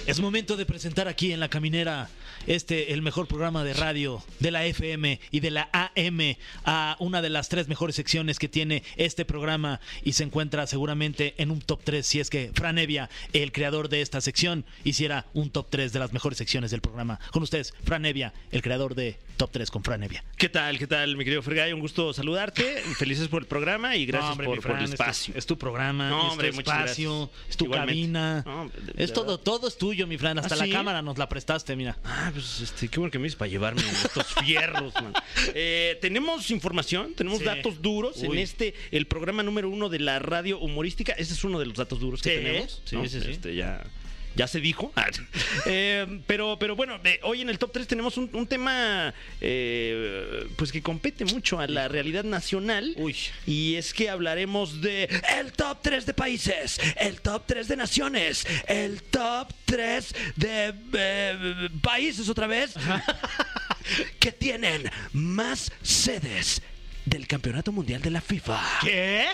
Es momento de presentar aquí en La Caminera este, el mejor programa de radio de la FM y de la AM a una de las tres mejores secciones que tiene este programa y se encuentra seguramente en un top 3 si es que Fran Evia, el creador de esta sección, hiciera un top 3 de las mejores secciones del programa. Con ustedes, Fran Evia, el creador de Top 3 con Fran Evia. ¿Qué tal, qué tal, mi querido Fergay? Un gusto saludarte. Felices por el programa y gracias No, hombre, por, el es espacio. Es tu, programa, No, es tu espacio, gracias. es tu Igualmente. cabina. No, de- de es todo, verdad. todo es tuyo, mi Fran. Hasta ¿Ah, la sí? cámara nos la prestaste, mira. Ah, pues este, qué bueno que me dices para llevarme estos fierros, man. Eh, tenemos información, tenemos Sí. datos duros en este, el programa número uno de la radio humorística. Ese es uno de los datos duros que Sí, tenemos. sí, sí, sí. Este, ya, ya se dijo. Ah, eh, pero, pero bueno, eh, hoy en el top 3 tenemos un, un tema eh, pues que compete mucho a la realidad nacional. Uy. Y es que hablaremos de el top 3 de países, el top 3 de naciones, el top 3 de eh, países otra vez que tienen más sedes del Campeonato Mundial de la FIFA. ¿Qué?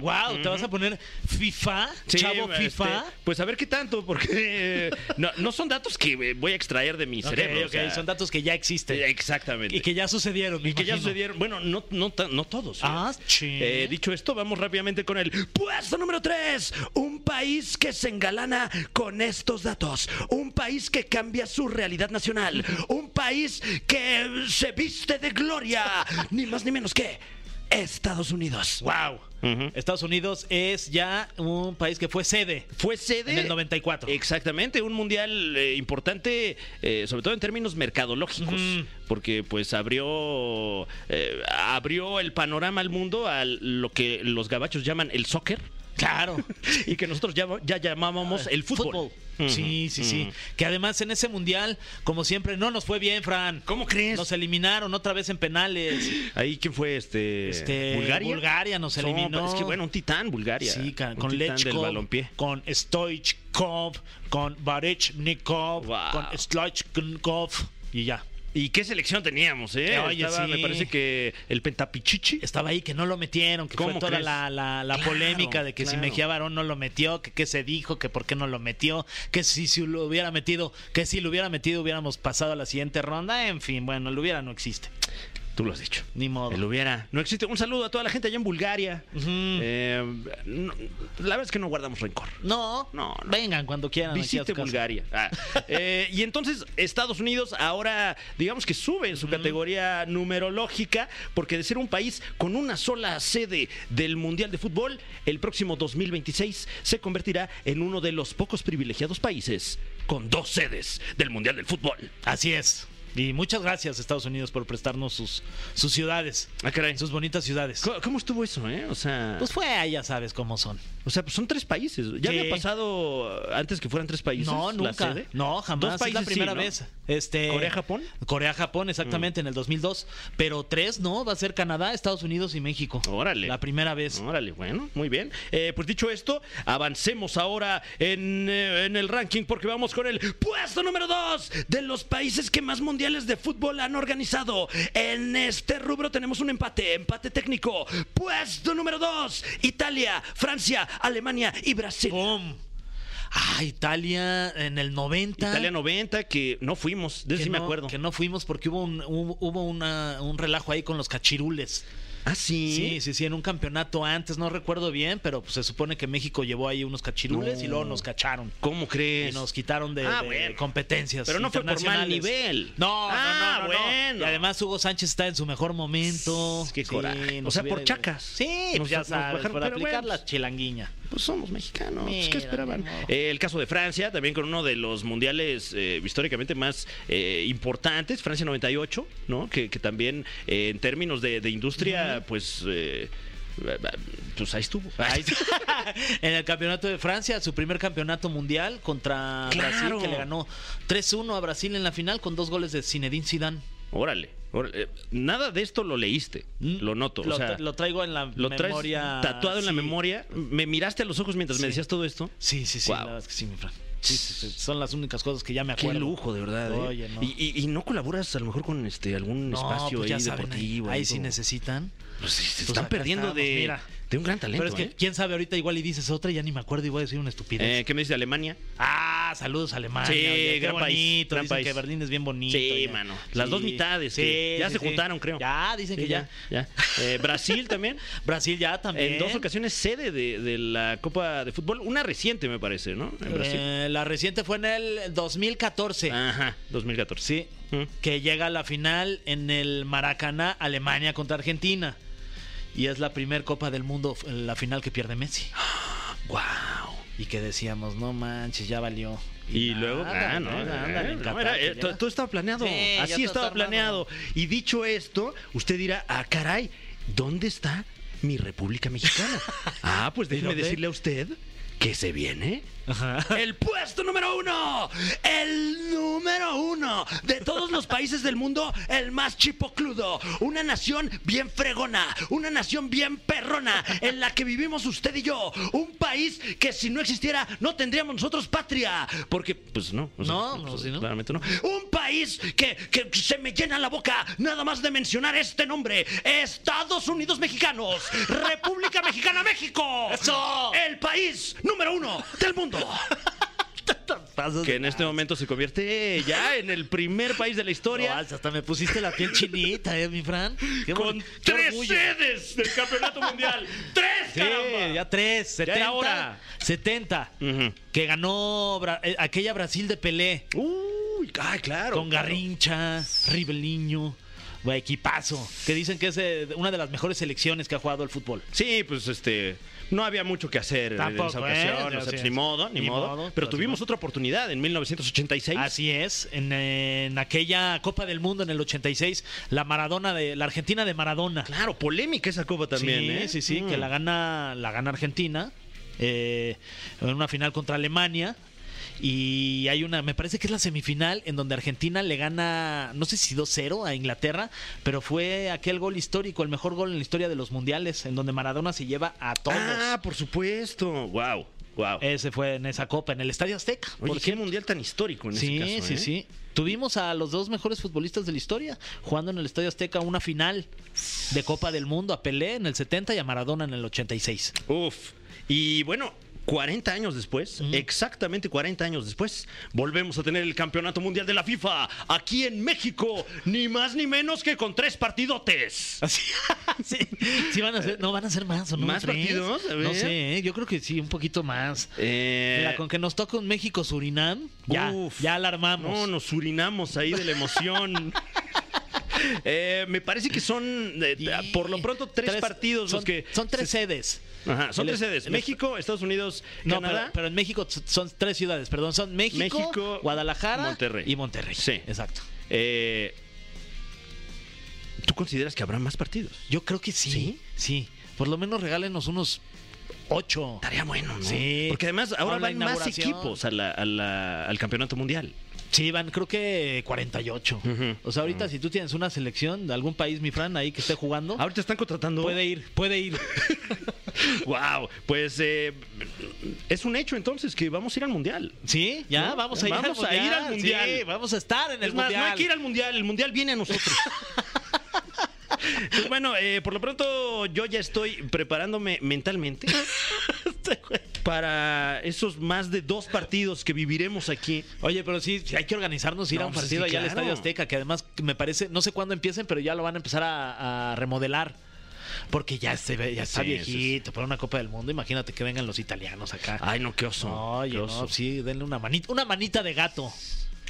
Wow, ¿te vas a poner FIFA? Sí, Chavo este, FIFA. pues a ver qué tanto, porque eh, no, no son datos que eh, voy a extraer de mi cerebro. o ok, sea, son datos que ya existen. eh, Exactamente. Y que ya sucedieron. me Y que ya sucedieron. Bueno, no, no, no todos. Ah, fíjate. sí. Eh, dicho esto, vamos rápidamente con el puesto número 3. Un país que se engalana con estos datos. Un país que cambia su realidad nacional. Un país que se viste de gloria. Ni más ni menos que Estados Unidos. Wow. Estados Unidos es ya un país que fue sede. Fue sede En el 94. Exactamente, un mundial eh, importante, eh, sobre todo en términos mercadológicos, porque pues abrió eh, abrió el panorama al mundo a lo que los gabachos llaman el soccer Claro. y que nosotros ya, ya llamábamos el fútbol. Sí, sí, sí. Que además en ese mundial, como siempre, no nos fue bien, Fran. ¿Cómo crees? Nos eliminaron otra vez en penales. Ahí quién fue este, Este, Bulgaria. Bulgaria nos No, eliminó. pero es que bueno, un titán Bulgaria. Sí, con del Lechkov, con Stoichkov, con Barechnikov, Wow. con Stoichkov y ya. ¿Y qué selección teníamos, eh? Oye, Estaba, sí. Me parece que el Pentapichichi. Estaba ahí que no lo metieron, que fue ¿Cómo toda crees? la, la- la Claro, polémica de que si. Mejía Barón no lo metió, que qué se dijo, que por qué no lo metió, que si, si lo hubiera metido, que si lo hubiera metido hubiéramos pasado a la siguiente ronda. En fin, bueno, el hubiera no existe. Tú lo has dicho. Ni modo. El hubiera. No existe. Un saludo a toda la gente allá en Bulgaria. Eh, no, la verdad es que no guardamos rencor. No, No, no. vengan cuando quieran. Visite. Bulgaria. Ah, eh, y entonces Estados Unidos ahora, digamos que sube en su categoría numerológica, porque de ser un país con una sola sede del Mundial de Fútbol, el próximo 2026 se convertirá en uno de los pocos privilegiados países con dos sedes del Mundial del Fútbol. Así es. Y muchas gracias Estados Unidos por prestarnos sus, sus ciudades, Ah, caray. sus bonitas ciudades. ¿Cómo, cómo estuvo eso, eh? O sea, Pues fue, ya sabes cómo son. O sea, pues son tres países. ¿Ya había pasado antes que fueran tres países? No, la nunca. sede? No, jamás. Dos es países la primera sí, ¿no? vez. Este, ¿Corea-Japón? Corea-Japón, exactamente, en el 2002. Pero tres, ¿no? Va a ser Canadá, Estados Unidos y México. Órale. La primera vez. Órale, bueno, muy bien. Eh, pues dicho esto, avancemos ahora en, eh, en el ranking porque vamos con el puesto número 2 de los países que más mundiales de fútbol han organizado. En este rubro tenemos un empate, empate técnico. Puesto número 2, Italia, Francia, Alemania y Brasil. ¡Pum! Ah, Italia en el 90. Italia 90, que no fuimos, de eso sí me acuerdo. Que no fuimos porque hubo un, hubo, hubo una- un relajo ahí con los cachirules. Ah, sí. Sí, sí, sí, en un campeonato antes, no recuerdo bien, pero pues, se supone que México llevó ahí unos cachirules No. y luego nos cacharon. ¿Cómo crees? Y nos quitaron de, Ah, de bueno. competencias. Pero no fue por mal nivel. No, Ah, no, no, no, no. bueno. Y además Hugo Sánchez está en su mejor momento. Qué coraje. nos O sea, por chacas. Sí, Nos- pues ya sabes, bajaron, por aplicar bueno, la chilanguiña. Pues somos mexicanos. Mira, ¿Qué esperaban? Eh, el caso de Francia, también con uno de los mundiales eh, históricamente más eh, importantes, Francia 98, ¿no? Que, que también eh, en términos de, de industria, pues. eh, pues ahí estuvo. Ahí- en el campeonato de Francia, su primer campeonato mundial contra Claro. Brasil, que le ganó 3-1 a Brasil en la final con dos goles de Zinedine Zidane. Órale. Eh, Nada de esto lo leíste, lo noto. Mm, Lo, o sea, lo traigo en la lo memoria. tatuado en la memoria. Me miraste a los ojos mientras me decías todo esto. Sí, sí, sí. Guau. La verdad es que sí, mi Fran. Sí, sí, sí, Son las únicas cosas que ya me Qué acuerdo. lujo, de verdad. ¿eh? Oye, no. y, y- y no colaboras a lo mejor con este algún No, espacio pues ahí saben, deportivo. Ahí, ahí sí como- necesitan. Pues se Pues están perdiendo de, de un gran talento. Pero es que, ¿eh? quién sabe, ahorita igual y dices otra y ya ni me acuerdo y voy a decir una estupidez. Eh, ¿Qué me dices de Alemania? Ah, saludos a Alemania. Sí, oye, qué gran país, bonito. gran dicen país. que Berlín es bien bonito. Sí, ya. mano. Las dos mitades, que ya se juntaron, creo. Ya, dicen Sí, que ya. ya. Eh, Brasil también. Brasil ya también. En dos ocasiones sede de, de la Copa de Fútbol. Una reciente, me parece, ¿no? En Brasil. Eh, la reciente fue en el 2014. Ajá, 2014. Sí. Mm. Que llega a la final en el Maracaná, Alemania contra Argentina. Y es la primer Copa del Mundo, la final que pierde Messi. ¡Wow! Y que decíamos, no manches, ya valió. Y luego, ah, no, ándale, eh, no, era, eh, todo estaba planeado. Sí, Así estaba armado. planeado. Y dicho esto, usted dirá, ah, caray, ¿dónde está mi República Mexicana? ah, pues déjeme decirle a usted que se viene. Ajá. El puesto número uno, el número uno de todos los países del mundo, el más chipocludo, una nación bien fregona, una nación bien perrona, en la que vivimos usted y yo, un país que si no existiera no tendríamos nosotros patria, porque pues no, o sea, No, no, pues, sí, ¿no? claramente no, un país que, que se me llena la boca nada más de mencionar este nombre, Estados Unidos Mexicanos, República Mexicana México, ¡Eso! el país número uno del mundo. Que en este momento se convierte ya en el primer país de la No, historia hasta me pusiste la piel chinita, ¿eh, mi Fran? Qué con tres orgullo. sedes del campeonato mundial. ¡Tres, Sí, caramba! ya tres, 70. era hora. 70. Ujú. Que ganó Bra- eh, aquella Brasil de Pelé. Uy, ay, claro. con claro. Garrincha, Ribeliño. Equipazo. Que dicen que es eh, una de las mejores selecciones que ha jugado el fútbol. Sí, pues este. No había mucho que hacer Tampoco, en esa ocasión. ¿eh? o sea, Así pues, es. ni modo, ni, Ni modo. modo, Pero pero tuvimos otra oportunidad en 1986. Así es, en, en aquella Copa del Mundo en el 86, la Maradona de la Argentina de Maradona. Claro, polémica esa copa también, sí, ¿eh? sí, sí, Mm. que la gana, la gana Argentina eh, en una final contra Alemania. Y hay una, me parece que es la semifinal en donde Argentina le gana, no sé si 2-0 a Inglaterra, pero fue aquel gol histórico, el mejor gol en la historia de los mundiales, en donde Maradona se lleva a todos. Ah, por supuesto. Wow, wow. Ese fue en esa copa, en el Estadio Azteca. Oye, por qué mundial tan histórico en Sí, ese caso. sí, ¿eh? sí. Tuvimos a los dos mejores futbolistas de la historia jugando en el Estadio Azteca una final de Copa del Mundo, a Pelé en el 70 y a Maradona en el 86. Uf. Y bueno, 40 años después, exactamente 40 años después, volvemos a tener el campeonato mundial de la FIFA aquí en México, ni más ni menos que con tres partidotes. Así, sí, sí van a ser, no van a ser más o no ¿Más ¿Tres? partidos? A No sé, ¿eh? yo creo que sí, un poquito más. Eh, Mira, con que nos toque un México Surinam, ya, ya alarmamos. No, nos surinamos ahí de la emoción. Eh, me parece que son, eh, Y- por lo pronto, tres, partidos son, los que... son tres se- sedes. Ajá, son El- tres sedes. el- México, Estados Unidos, No, Canadá. pero, pero en México son tres ciudades, perdón, son México, México, Guadalajara Monterrey. y Monterrey. Sí. exacto. Eh, ¿Tú consideras que habrá más partidos? Yo creo que sí, ¿Sí? sí. Por lo menos regálenos unos ocho. Estaría bueno, ¿no? Sí. Porque además ahora van más equipos a la- a la- al campeonato mundial. Sí, van creo que 48. Ujú. O sea, ahorita si tú tienes una selección de algún país, mi Fran, ahí que esté jugando, Ahorita están contratando. puede ir, puede ir. Wow, pues eh, es un hecho entonces que vamos a ir al mundial. Sí, ya, ¿No? vamos a ir Vamos al a mundial. ir al mundial. Sí, vamos a estar en el Es más, mundial. no hay que ir al mundial, el mundial viene a nosotros. Pues bueno, eh, por lo pronto yo ya estoy preparándome mentalmente para esos más de dos partidos que viviremos aquí. Oye, pero sí, sí hay que organizarnos, ir No, a un pues partido sí, allá al. Estadio Azteca, que además me parece, no sé cuándo empiecen, pero ya lo van a empezar a, a remodelar. Porque ya, se ve, ya está Sí, viejito para una Copa del Mundo. Imagínate que vengan los italianos acá. Ay, no, qué oso. Oye, qué no, oso. sí, denle una manita, una manita de gato.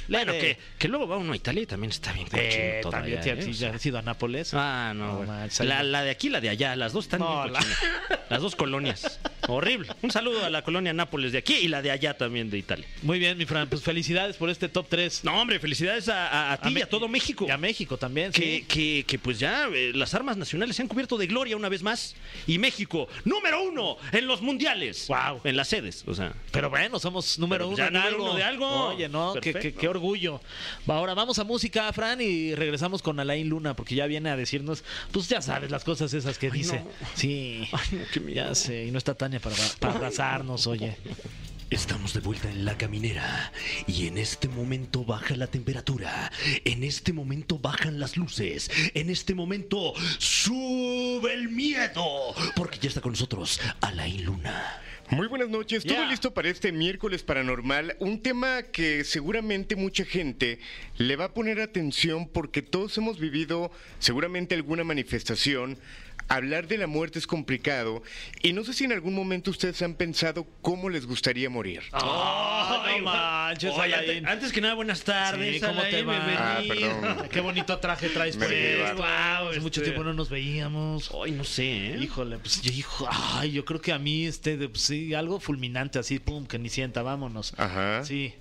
Bueno, Eh, que, que luego va uno a Italia y también está bien cochino eh, todo también sí, ¿eh? has ido a Nápoles. Ah, no. La, la de aquí, la de allá, las dos están No, bien la-. Las dos colonias. Horrible. Un saludo a la colonia Nápoles de aquí y la de allá también de Italia. Muy bien, mi Fran, pues felicidades por este top 3. No, hombre, felicidades a, a- a ti y a todo México. Y a México también, Que, sí. que, que, pues ya eh, las armas nacionales se han cubierto de gloria una vez más. Y México, número uno en los mundiales. Guau. En las sedes, o sea. Pero bueno, somos número Pero uno ya en número algo. uno de algo. Oye, no, Perfecto. qué orgullo. Va, Ahora vamos a música, Fran, y regresamos con Alain Luna, porque ya viene a decirnos, pues ya sabes, las cosas esas que dice. no. Sí, Ay, no, qué miedo. ya sé, y no está Tania para, para abrazarnos, oye. Estamos de vuelta en la caminera y en este momento baja la temperatura, en este momento bajan las luces, en este momento sube el miedo, porque ya está con nosotros Alain Luna. Muy buenas noches, todo Yeah. listo para este miércoles paranormal, un tema que seguramente mucha gente le va a poner atención porque todos hemos vivido seguramente alguna manifestación. Hablar de la muerte es complicado y no sé si en algún momento ustedes han pensado cómo les gustaría morir. Ay, no manches, Oye, Alain. antes, antes que nada, buenas tardes. Sí, ¿cómo te va? Ah, perdón. Qué bonito traje traes, llevar. Wow, hace mucho este- tiempo no nos veíamos. Ay, no sé, ¿eh? Híjole, pues yo, hijo, ay, yo creo que a mí, este, de- pues, sí, algo fulminante así, pum, que ni sienta, vámonos. Ajá. Sí.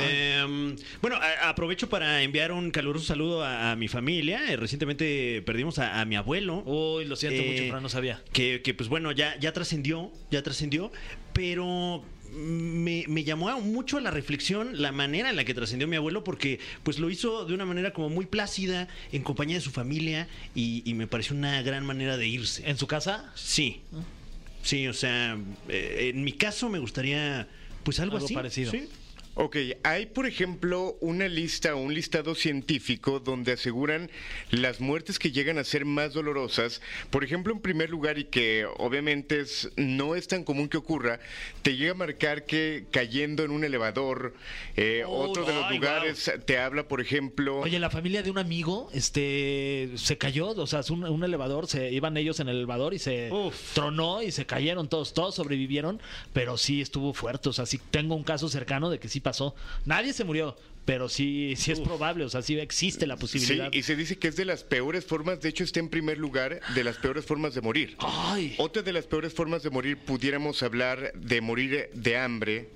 Eh, bueno, a- aprovecho para enviar un caluroso saludo a, a mi familia. Eh, recientemente perdimos a, a mi abuelo. Uy, lo siento Eh, mucho, Fran, no sabía. Que, que, pues bueno, ya, ya trascendió, ya trascendió, pero me, me llamó mucho a la reflexión la manera en la que trascendió mi abuelo, porque pues lo hizo de una manera como muy plácida, en compañía de su familia, y, y me pareció una gran manera de irse. ¿En su casa? Sí, sí, o sea, eh, en mi caso me gustaría pues algo, Algo así. parecido. Sí. Ok, hay por ejemplo una lista o un listado científico donde aseguran las muertes que llegan a ser más dolorosas. Por ejemplo, en primer lugar, y que obviamente es, no es tan común que ocurra, te llega a marcar que cayendo en un elevador, eh, Oh, otro de los ay, lugares te habla, por ejemplo... Oye, la familia de un amigo, este, se cayó, o sea, es un, un elevador, se iban ellos en el elevador y se Uf. tronó y se cayeron todos, todos sobrevivieron, pero sí estuvo fuerte, o sea, sí tengo un caso cercano de que sí pasó. Nadie se murió, pero sí, sí es probable, o sea, sí existe la Sí, posibilidad. y se dice que es de las peores formas, de hecho está en primer lugar de las peores formas de morir. Ay, Otra de las peores formas de morir, pudiéramos hablar de morir de hambre.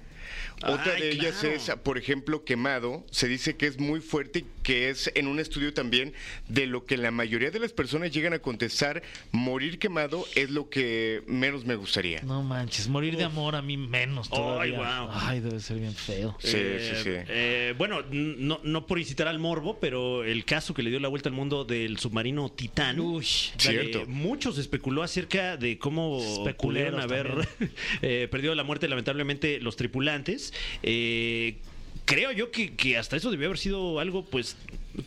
Otra Ay, de ellas claro. es, por ejemplo, quemado. Se dice que es muy fuerte y que es en un estudio también de lo que la mayoría de las personas llegan a contestar, morir quemado es lo que menos me gustaría. no manches, morir de amor a mí menos todavía. guau. Ay, debe ser bien feo. Sí, Eh, sí, sí. eh, bueno, no, no por incitar al morbo, pero el caso que le dio la vuelta al mundo del submarino Titán. Uy, Cierto. eh, muchos especuló acerca de cómo pudieron haber eh, perdido la muerte lamentablemente los tripulantes. Eh, creo yo que, que hasta eso debió haber sido algo, pues,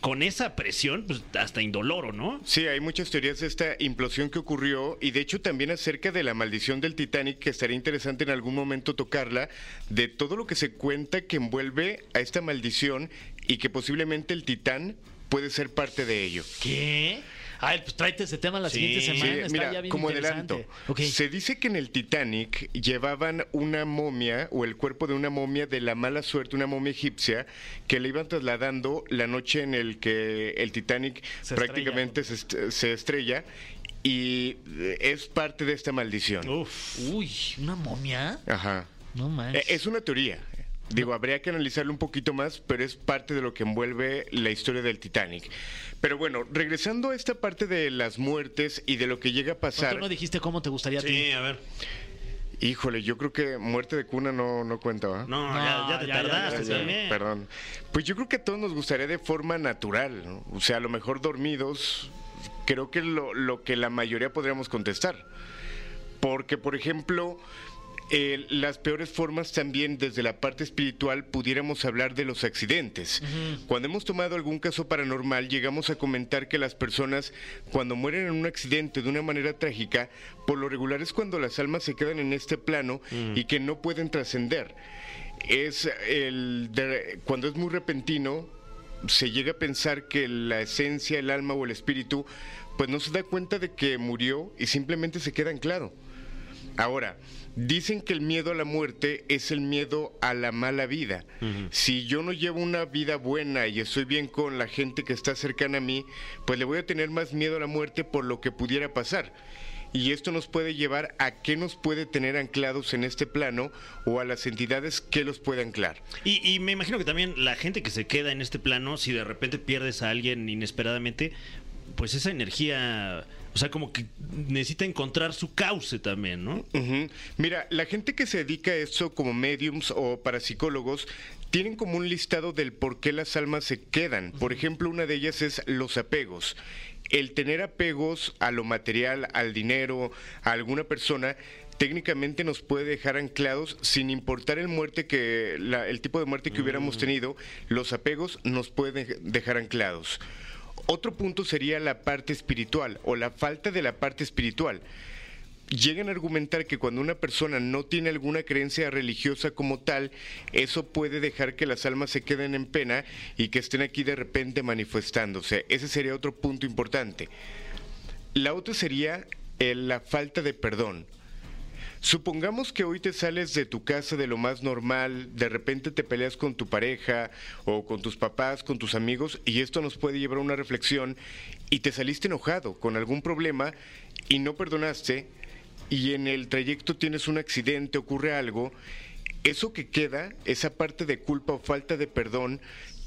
con esa presión, pues, hasta indoloro, ¿no? Sí, hay muchas teorías de esta implosión que ocurrió y de hecho también acerca de la maldición del Titanic, que estaría interesante en algún momento tocarla, de todo lo que se cuenta que envuelve a esta maldición y que posiblemente el Titán puede ser parte de ello. ¿Qué? Ay, pues tráete ese tema la Sí, siguiente Sí, semana. Está mira, ya bien como adelanto, se dice que en el Titanic llevaban una momia o el cuerpo de una momia de la mala suerte, una momia egipcia, que le iban trasladando la noche en el que el Titanic Se prácticamente se, est- se estrella y es parte de esta maldición. Uf. Uy, ¿una momia? Ajá. No Eh, manches. Es una teoría. Digo, habría que analizarlo un poquito más, pero es parte de lo que envuelve la historia del Titanic. Pero bueno, regresando a esta parte de las muertes y de lo que llega a ¿No, pasar. tú no dijiste cómo te gustaría a ti? Sí, a ver. Híjole, yo creo que muerte de cuna no, no cuenta, ¿va? No, No, ya, ya te ya, tardaste ya, ya. también. Perdón. Pues yo creo que a todos nos gustaría de forma natural, ¿no? O sea, a lo mejor dormidos, creo que lo, lo que la mayoría podríamos contestar. Porque, por ejemplo, eh, las peores formas también desde la parte espiritual pudiéramos hablar de los accidentes. Cuando hemos tomado algún caso paranormal, llegamos a comentar que las personas cuando mueren en un accidente de una manera trágica, por lo regular es cuando las almas se quedan en este plano y que no pueden trascender. Es el de- cuando es muy repentino, se llega a pensar que la esencia, el alma o el espíritu, pues no se da cuenta de que murió y simplemente se queda anclado. Ahora, dicen que el miedo a la muerte es el miedo a la mala vida. Si yo no llevo una vida buena y estoy bien con la gente que está cercana a mí, pues le voy a tener más miedo a la muerte por lo que pudiera pasar. y esto nos puede llevar a qué nos puede tener anclados en este plano o a las entidades que los puede anclar. Y, y me imagino que también la gente que se queda en este plano, si de repente pierdes a alguien inesperadamente, pues esa energía, o sea, como que necesita encontrar su cauce también, ¿no? Ujú. Mira, la gente que se dedica a eso como mediums o parapsicólogos tienen como un listado del por qué las almas se quedan. Por ejemplo, una de ellas es los apegos. El tener apegos a lo material, al dinero, a alguna persona, técnicamente nos puede dejar anclados sin importar el muerte que la- el tipo de muerte que hubiéramos tenido, los apegos nos pueden dejar anclados. Otro punto sería la parte espiritual o la falta de la parte espiritual llegan a argumentar que cuando una persona no tiene alguna creencia religiosa como tal, eso puede dejar que las almas se queden en pena y que estén aquí de repente manifestándose. Ese sería otro punto importante. La otra sería eh, la falta de perdón. Supongamos que hoy te sales de tu casa de lo más normal, de repente te peleas con tu pareja o con tus papás, con tus amigos, y esto nos puede llevar a una reflexión y te saliste enojado con algún problema y no perdonaste y en el trayecto tienes un accidente, ocurre algo, eso que queda, esa parte de culpa o falta de perdón,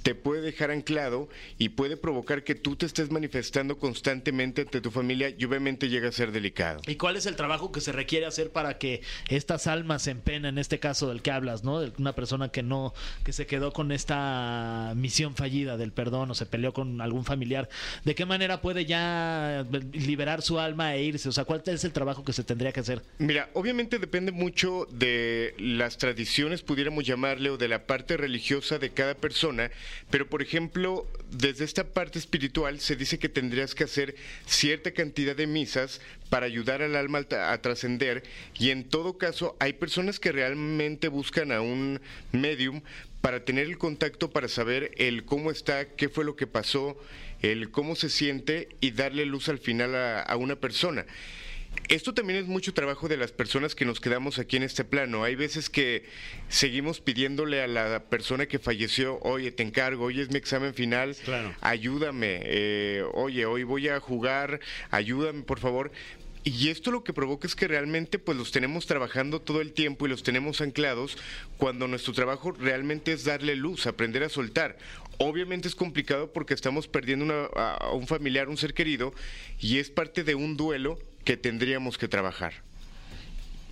te puede dejar anclado y puede provocar que tú te estés manifestando constantemente ante tu familia y obviamente llega a ser delicado. ¿Y cuál es el trabajo que se requiere hacer para que estas almas en pena, en este caso del que hablas, ¿no? De una persona que no, que se quedó con esta misión fallida del perdón o se peleó con algún familiar, ¿de qué manera puede ya liberar su alma e irse? O sea, ¿cuál es el trabajo que se tendría que hacer? Mira, obviamente depende mucho de las tradiciones, pudiéramos llamarle, o de la parte religiosa de cada persona, pero por ejemplo, desde esta parte espiritual se dice que tendrías que hacer cierta cantidad de misas para ayudar al alma a trascender y en todo caso hay personas que realmente buscan a un medium para tener el contacto, para saber el cómo está, qué fue lo que pasó, el cómo se siente y darle luz al final a, a una persona. Esto también es mucho trabajo de las personas que nos quedamos aquí en este plano. Hay veces que seguimos pidiéndole a la persona que falleció, oye, te encargo, hoy es mi examen final, Claro. ayúdame, eh, oye, hoy voy a jugar, ayúdame por favor. Y esto lo que provoca es que realmente pues los tenemos trabajando todo el tiempo y los tenemos anclados cuando nuestro trabajo realmente es darle luz, aprender a soltar. Obviamente es complicado porque estamos perdiendo una- a a un familiar, un ser querido, y es parte de un duelo que tendríamos que trabajar.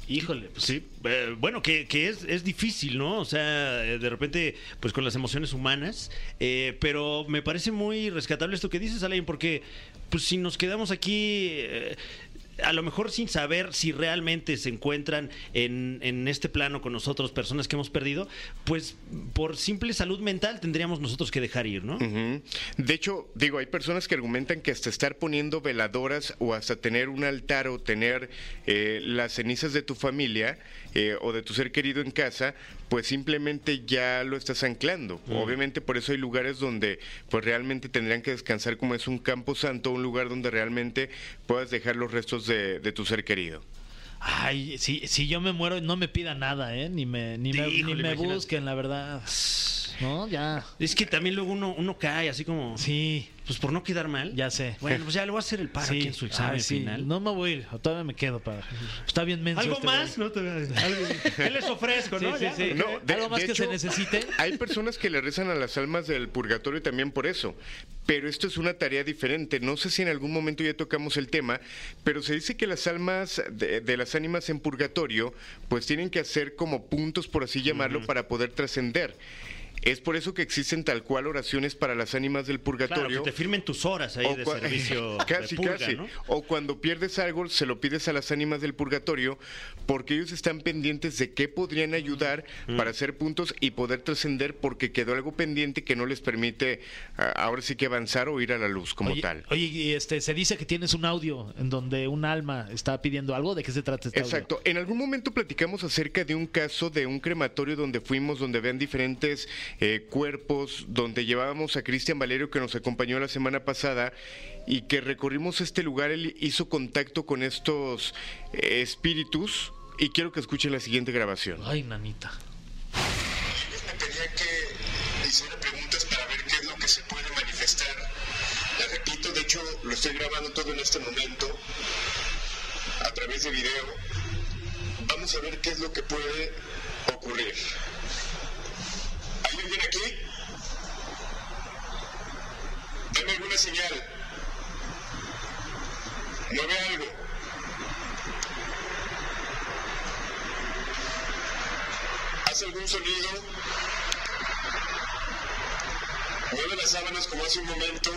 Híjole, pues sí. Eh, bueno, que, que es, es difícil, ¿no? O sea, eh, de repente, pues con las emociones humanas. eh, pero me parece muy rescatable esto que dices, Alain, porque pues si nos quedamos aquí. eh, a lo mejor sin saber si realmente se encuentran en, en este plano con nosotros personas que hemos perdido, pues por simple salud mental tendríamos nosotros que dejar ir, ¿no? De hecho, digo, hay personas que argumentan que hasta estar poniendo veladoras o hasta tener un altar o tener eh, las cenizas de tu familia eh, o de tu ser querido en casa, pues simplemente ya lo estás anclando. Obviamente por eso hay lugares donde pues realmente tendrían que descansar como es un campo santo, un lugar donde realmente puedas dejar los restos de, de tu ser querido. Ay, si, si yo me muero, no me pida nada, ¿eh? Ni me, ni me, ni me busquen, la verdad. ¿No? Ya. Es que también luego uno, uno cae así como, Sí, pues por no quedar mal. ya sé. Bueno, pues ya le voy a hacer el paro Sí. aquí en su examen sí. final. No me voy a ir, todavía me quedo para. Está bien menso ¿Algo este más? güey. No te ¿Qué les ofrezco, Sí, no? sí, sí. No, de- ¿Algo más de que se necesite? Hay personas que le rezan a las almas del purgatorio también por eso, pero esto es una tarea diferente. No sé si en algún momento ya tocamos el tema, pero se dice que las almas de, de las ánimas en purgatorio, pues tienen que hacer como puntos, por así llamarlo, para poder trascender. Es por eso que existen tal cual oraciones para las ánimas del Claro, purgatorio. que te firmen tus horas ahí de servicio casi, de purga, casi. ¿no? O cuando pierdes algo, se lo pides a las ánimas del purgatorio, porque ellos están pendientes de qué podrían ayudar Mm. para hacer puntos y poder trascender, porque quedó algo pendiente que no les permite ah, ahora sí que avanzar o ir a la luz como oye, tal. Oye, y este, se dice que tienes un audio en donde un alma está pidiendo algo. ¿De qué se trata este audio? Exacto. En algún momento platicamos acerca de un caso de un crematorio donde fuimos, donde vean diferentes eh, cuerpos, donde llevábamos a Cristian Valerio que nos acompañó la semana pasada y que recorrimos este lugar. Él hizo contacto con estos eh, espíritus y quiero que escuchen la siguiente grabación. Ay, nanita. Ellos me pedían que hiciera preguntas para ver qué es lo que se puede manifestar. Les repito, de hecho lo estoy grabando todo en este momento. a través de video, vamos a ver qué es lo que puede ocurrir. ¿Hay alguien aquí? Dame alguna señal. Mueve algo. ¿Haz algún sonido? Mueve las sábanas como hace un momento.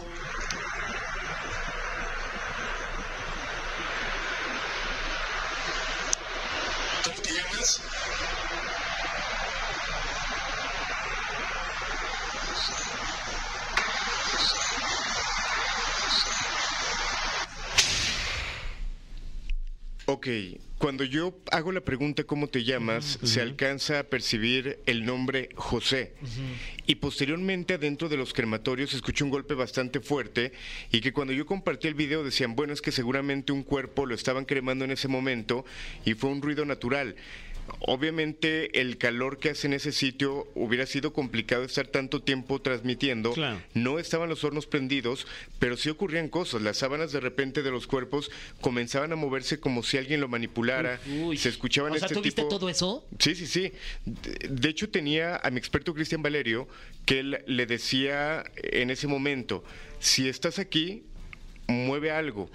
¿Cómo te llamas? Ok, cuando yo hago la pregunta ¿cómo te llamas? se alcanza a percibir el nombre José. Y posteriormente adentro de los crematorios escuché un golpe bastante fuerte y que cuando yo compartí el video decían, bueno, es que seguramente un cuerpo lo estaban cremando en ese momento y fue un ruido natural. Obviamente el calor que hace en ese sitio hubiera sido complicado estar tanto tiempo transmitiendo. Claro. No estaban los hornos prendidos, pero sí ocurrían cosas. Las sábanas de repente de los cuerpos comenzaban a moverse como si alguien lo manipulara. Uy. Se escuchaban O sea, este ¿tú viste todo eso? Sí, sí, sí. De, hecho tenía a mi experto Cristian Valerio que él le decía en ese momento, si estás aquí, mueve algo.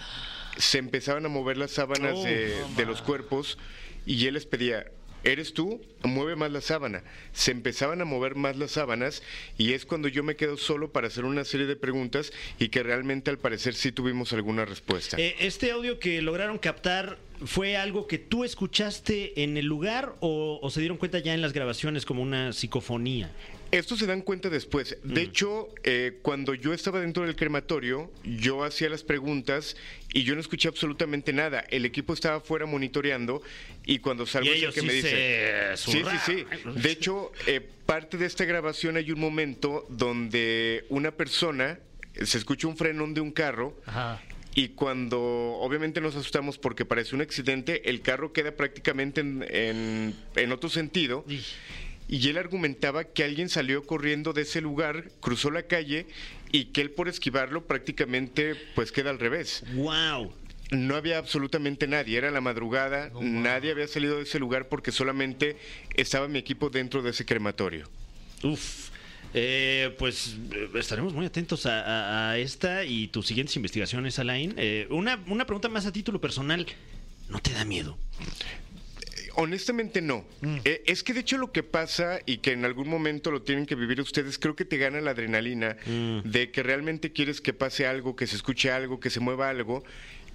Se empezaban a mover las sábanas Oh, de, de los cuerpos y él les pedía, ¿eres tú? Mueve más la sábana. Se empezaban a mover más las sábanas y es cuando yo me quedo solo para hacer una serie de preguntas y que realmente al parecer sí tuvimos alguna respuesta. Eh, ¿Este audio que lograron captar fue algo que tú escuchaste en el lugar o, o se dieron cuenta ya en las grabaciones como una psicofonía? Esto se dan cuenta después. De hecho, eh, cuando yo estaba dentro del crematorio, yo hacía las preguntas y yo no escuché absolutamente nada. El equipo estaba afuera monitoreando y cuando salgo Y es el ellos que sí me dice... se Sí, sí, sí. De hecho, eh, parte de esta grabación hay un momento donde una persona eh, se escucha un frenón de un carro Ajá. y cuando obviamente nos asustamos porque parece un accidente, el carro queda prácticamente en, en- en otro sentido. Y él argumentaba que alguien salió corriendo de ese lugar, cruzó la calle y que él por esquivarlo prácticamente pues queda al revés. ¡Wow! No había absolutamente nadie, era la madrugada, nadie había salido de ese lugar porque solamente estaba mi equipo dentro de ese crematorio. Uf. Eh, pues eh, estaremos muy atentos a, a- a esta y tus siguientes investigaciones, Alain. Eh, una, una pregunta más a título personal. ¿No te da miedo? Honestamente no. Eh, es que de hecho lo que pasa y que en algún momento lo tienen que vivir ustedes, creo que te gana la adrenalina de que realmente quieres que pase algo, que se escuche algo, que se mueva algo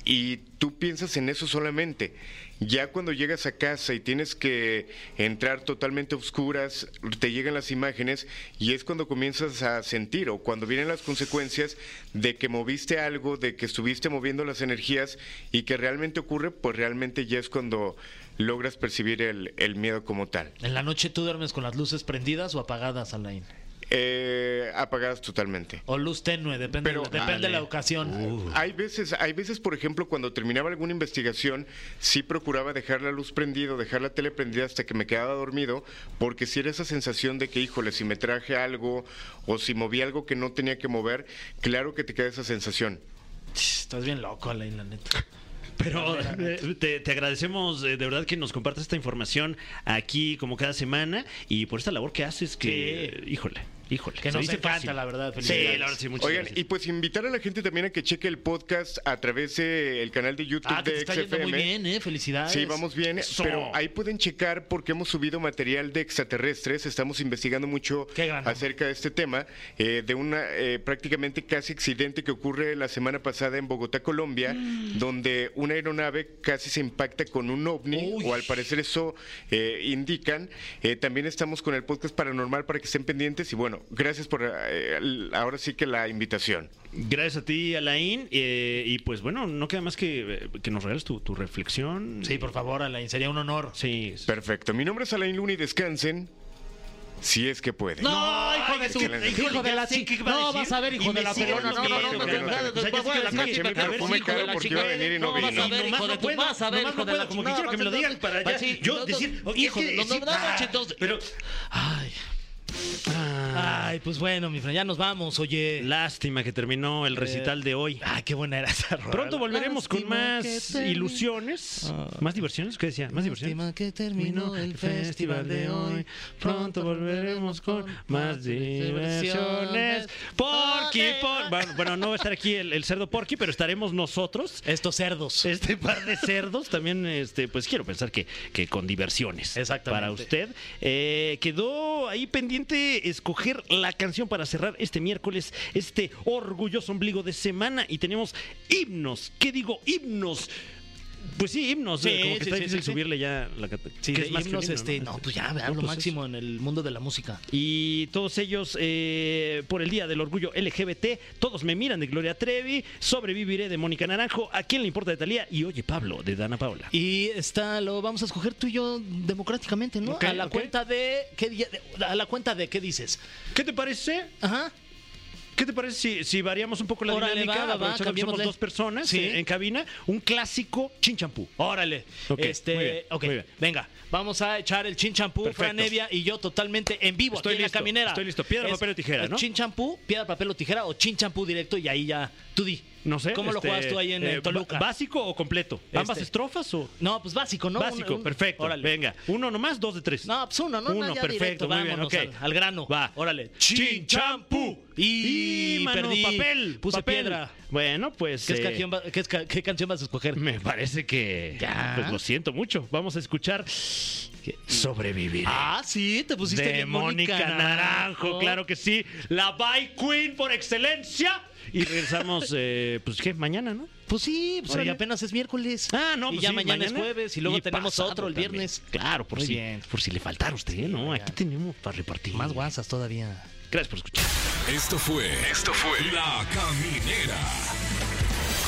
y tú piensas en eso solamente. Ya cuando llegas a casa y tienes que entrar totalmente a oscuras, te llegan las imágenes y es cuando comienzas a sentir o cuando vienen las consecuencias de que moviste algo, de que estuviste moviendo las energías y que realmente ocurre, pues realmente ya es cuando logras percibir el, el miedo como tal. ¿En la noche tú duermes con las luces prendidas o apagadas, Alain? Eh, apagadas totalmente. O luz tenue, depende, Pero- depende de la ocasión. Hay veces, hay veces, por ejemplo, cuando terminaba alguna investigación, sí procuraba dejar la luz prendida, o dejar la tele prendida hasta que me quedaba dormido, porque si era esa sensación de que, híjole, si me traje algo o si moví algo que no tenía que mover, claro que te queda esa sensación. Estás bien loco, Alain, la neta. Pero eh, te, te agradecemos eh, de verdad que nos compartas esta información aquí como cada semana y por esta labor que haces que, híjole, híjole. Que se nos dice encanta, fácil. la verdad. Sí, la verdad, sí, muchas Oigan, gracias. y pues invitar a la gente también a que cheque el podcast a través del canal de YouTube Ah, te de está yendo muy XFM. bien, ¿eh? Felicidades. Sí, vamos bien, Eso. pero ahí pueden checar porque hemos subido material de extraterrestres, estamos investigando mucho acerca de este tema, eh, de una eh, prácticamente casi accidente que ocurre la semana pasada en Bogotá, Colombia, Mm. donde una aeronave casi se impacta con un ovni, Uy. o al parecer eso eh, indican. Eh, también estamos con el podcast paranormal para que estén pendientes y bueno, gracias por eh, ahora sí que la invitación. Gracias a ti, Alain. eh, y pues bueno, no queda más que, eh, que nos regales tu, tu reflexión. Sí, por favor, Alain, sería un honor. Sí. Perfecto, mi nombre es Alain Luna y descansen si es que pueden. No, hijo de tu, Excelente. hijo de la chica. a No, decir. vas a ver, hijo de la pelona. No, no, no, a ver, porque iba a venir y no vas vino. a ver, hijo no de tu- puedo, vas a ver, hijo no de la como que no, quiero que me lo no, digan no, para sí, yo no, no, decir, hijo de- no, no, no, ah, pero Ay. Ay, pues bueno, mi Fran, ya nos vamos, oye. Lástima que terminó el recital de hoy. Ay, qué buena era esa rola. Pronto volveremos con más que ilusiones. ¿Más diversiones? ¿Qué decía? ¿Más diversiones? Lástima que terminó el festival de hoy. Pronto volveremos con más diversiones. Porky, por... bueno, bueno, no va a estar aquí el, el cerdo Porky, pero estaremos nosotros. Estos cerdos. Este par de cerdos también, este, pues quiero pensar que, que con diversiones. Exactamente. Para usted. Eh, quedó ahí pendiente escoger la canción para cerrar este miércoles, este orgulloso ombligo de semana. Y tenemos himnos. ¿Qué digo? Himnos. Pues sí, himnos. Sí, eh, como que sí, está sí, difícil subirle ya la Sí, que es más que himnos, himno, este, ¿no? no, pues ya, No, lo pues máximo en el mundo de la música. y todos ellos eh, por el Día del Orgullo LGBT. Todos me miran de Gloria Trevi. Sobreviviré de Mónica Naranjo. ¿A quién le importa de Talía? Y Oye Pablo de Dana Paola. Y está, lo vamos a escoger tú y yo democráticamente, ¿no? A la cuenta de ¿qué día- a la cuenta de qué dices. ¿Qué te parece? Ajá. ¿Qué te parece si, si variamos un poco la Órale, dinámica? va, va, va, aprovechando que somos cambiémosle. dos personas Sí. eh, en cabina. Un clásico chinchampú. Órale. Ok, este, muy bien, ok, muy bien. venga, vamos a echar el chin champú, Perfecto. Fran Evia y yo totalmente en vivo Estoy aquí en listo, la caminera. estoy listo. Piedra, papel o tijera, ¿no? Chin champú, piedra, papel o tijera o chin champú directo y ahí ya tú di. No sé. ¿Cómo lo este, juegas tú ahí en, eh, Toluca? ¿Básico o completo? ¿Ambas Este. estrofas o...? No, pues básico, ¿no? Básico, Un- un- perfecto. Órale. Venga, uno nomás, dos de tres. No, pues uno, ¿no? Uno, perfecto, directo, muy bien, ok. al, al grano. Va. Órale. Chin champú. Y, Y, mano, perdí. papel. Puse papel. piedra. Bueno, pues... ¿Qué, eh, canción va- qué qué canción vas a escoger? Me parece que... Ya. Pues lo siento mucho. Vamos a escuchar... Sobrevivir. Ah, sí, te pusiste de bien Mónica Naranjo, claro que sí. La Bye Queen por excelencia. Y regresamos, eh, pues, ¿qué? Mañana, ¿no? Pues sí, pues Órale. apenas es miércoles. Ah, no, Y pues ya sí, mañana, es jueves y luego tenemos pasado otro el también. viernes. Claro, por Muy si, bien. por si le faltara a usted, ¿no? Aquí tenemos para repartir. Más guasas todavía. Gracias por escuchar. Esto fue. Esto fue. La Caminera.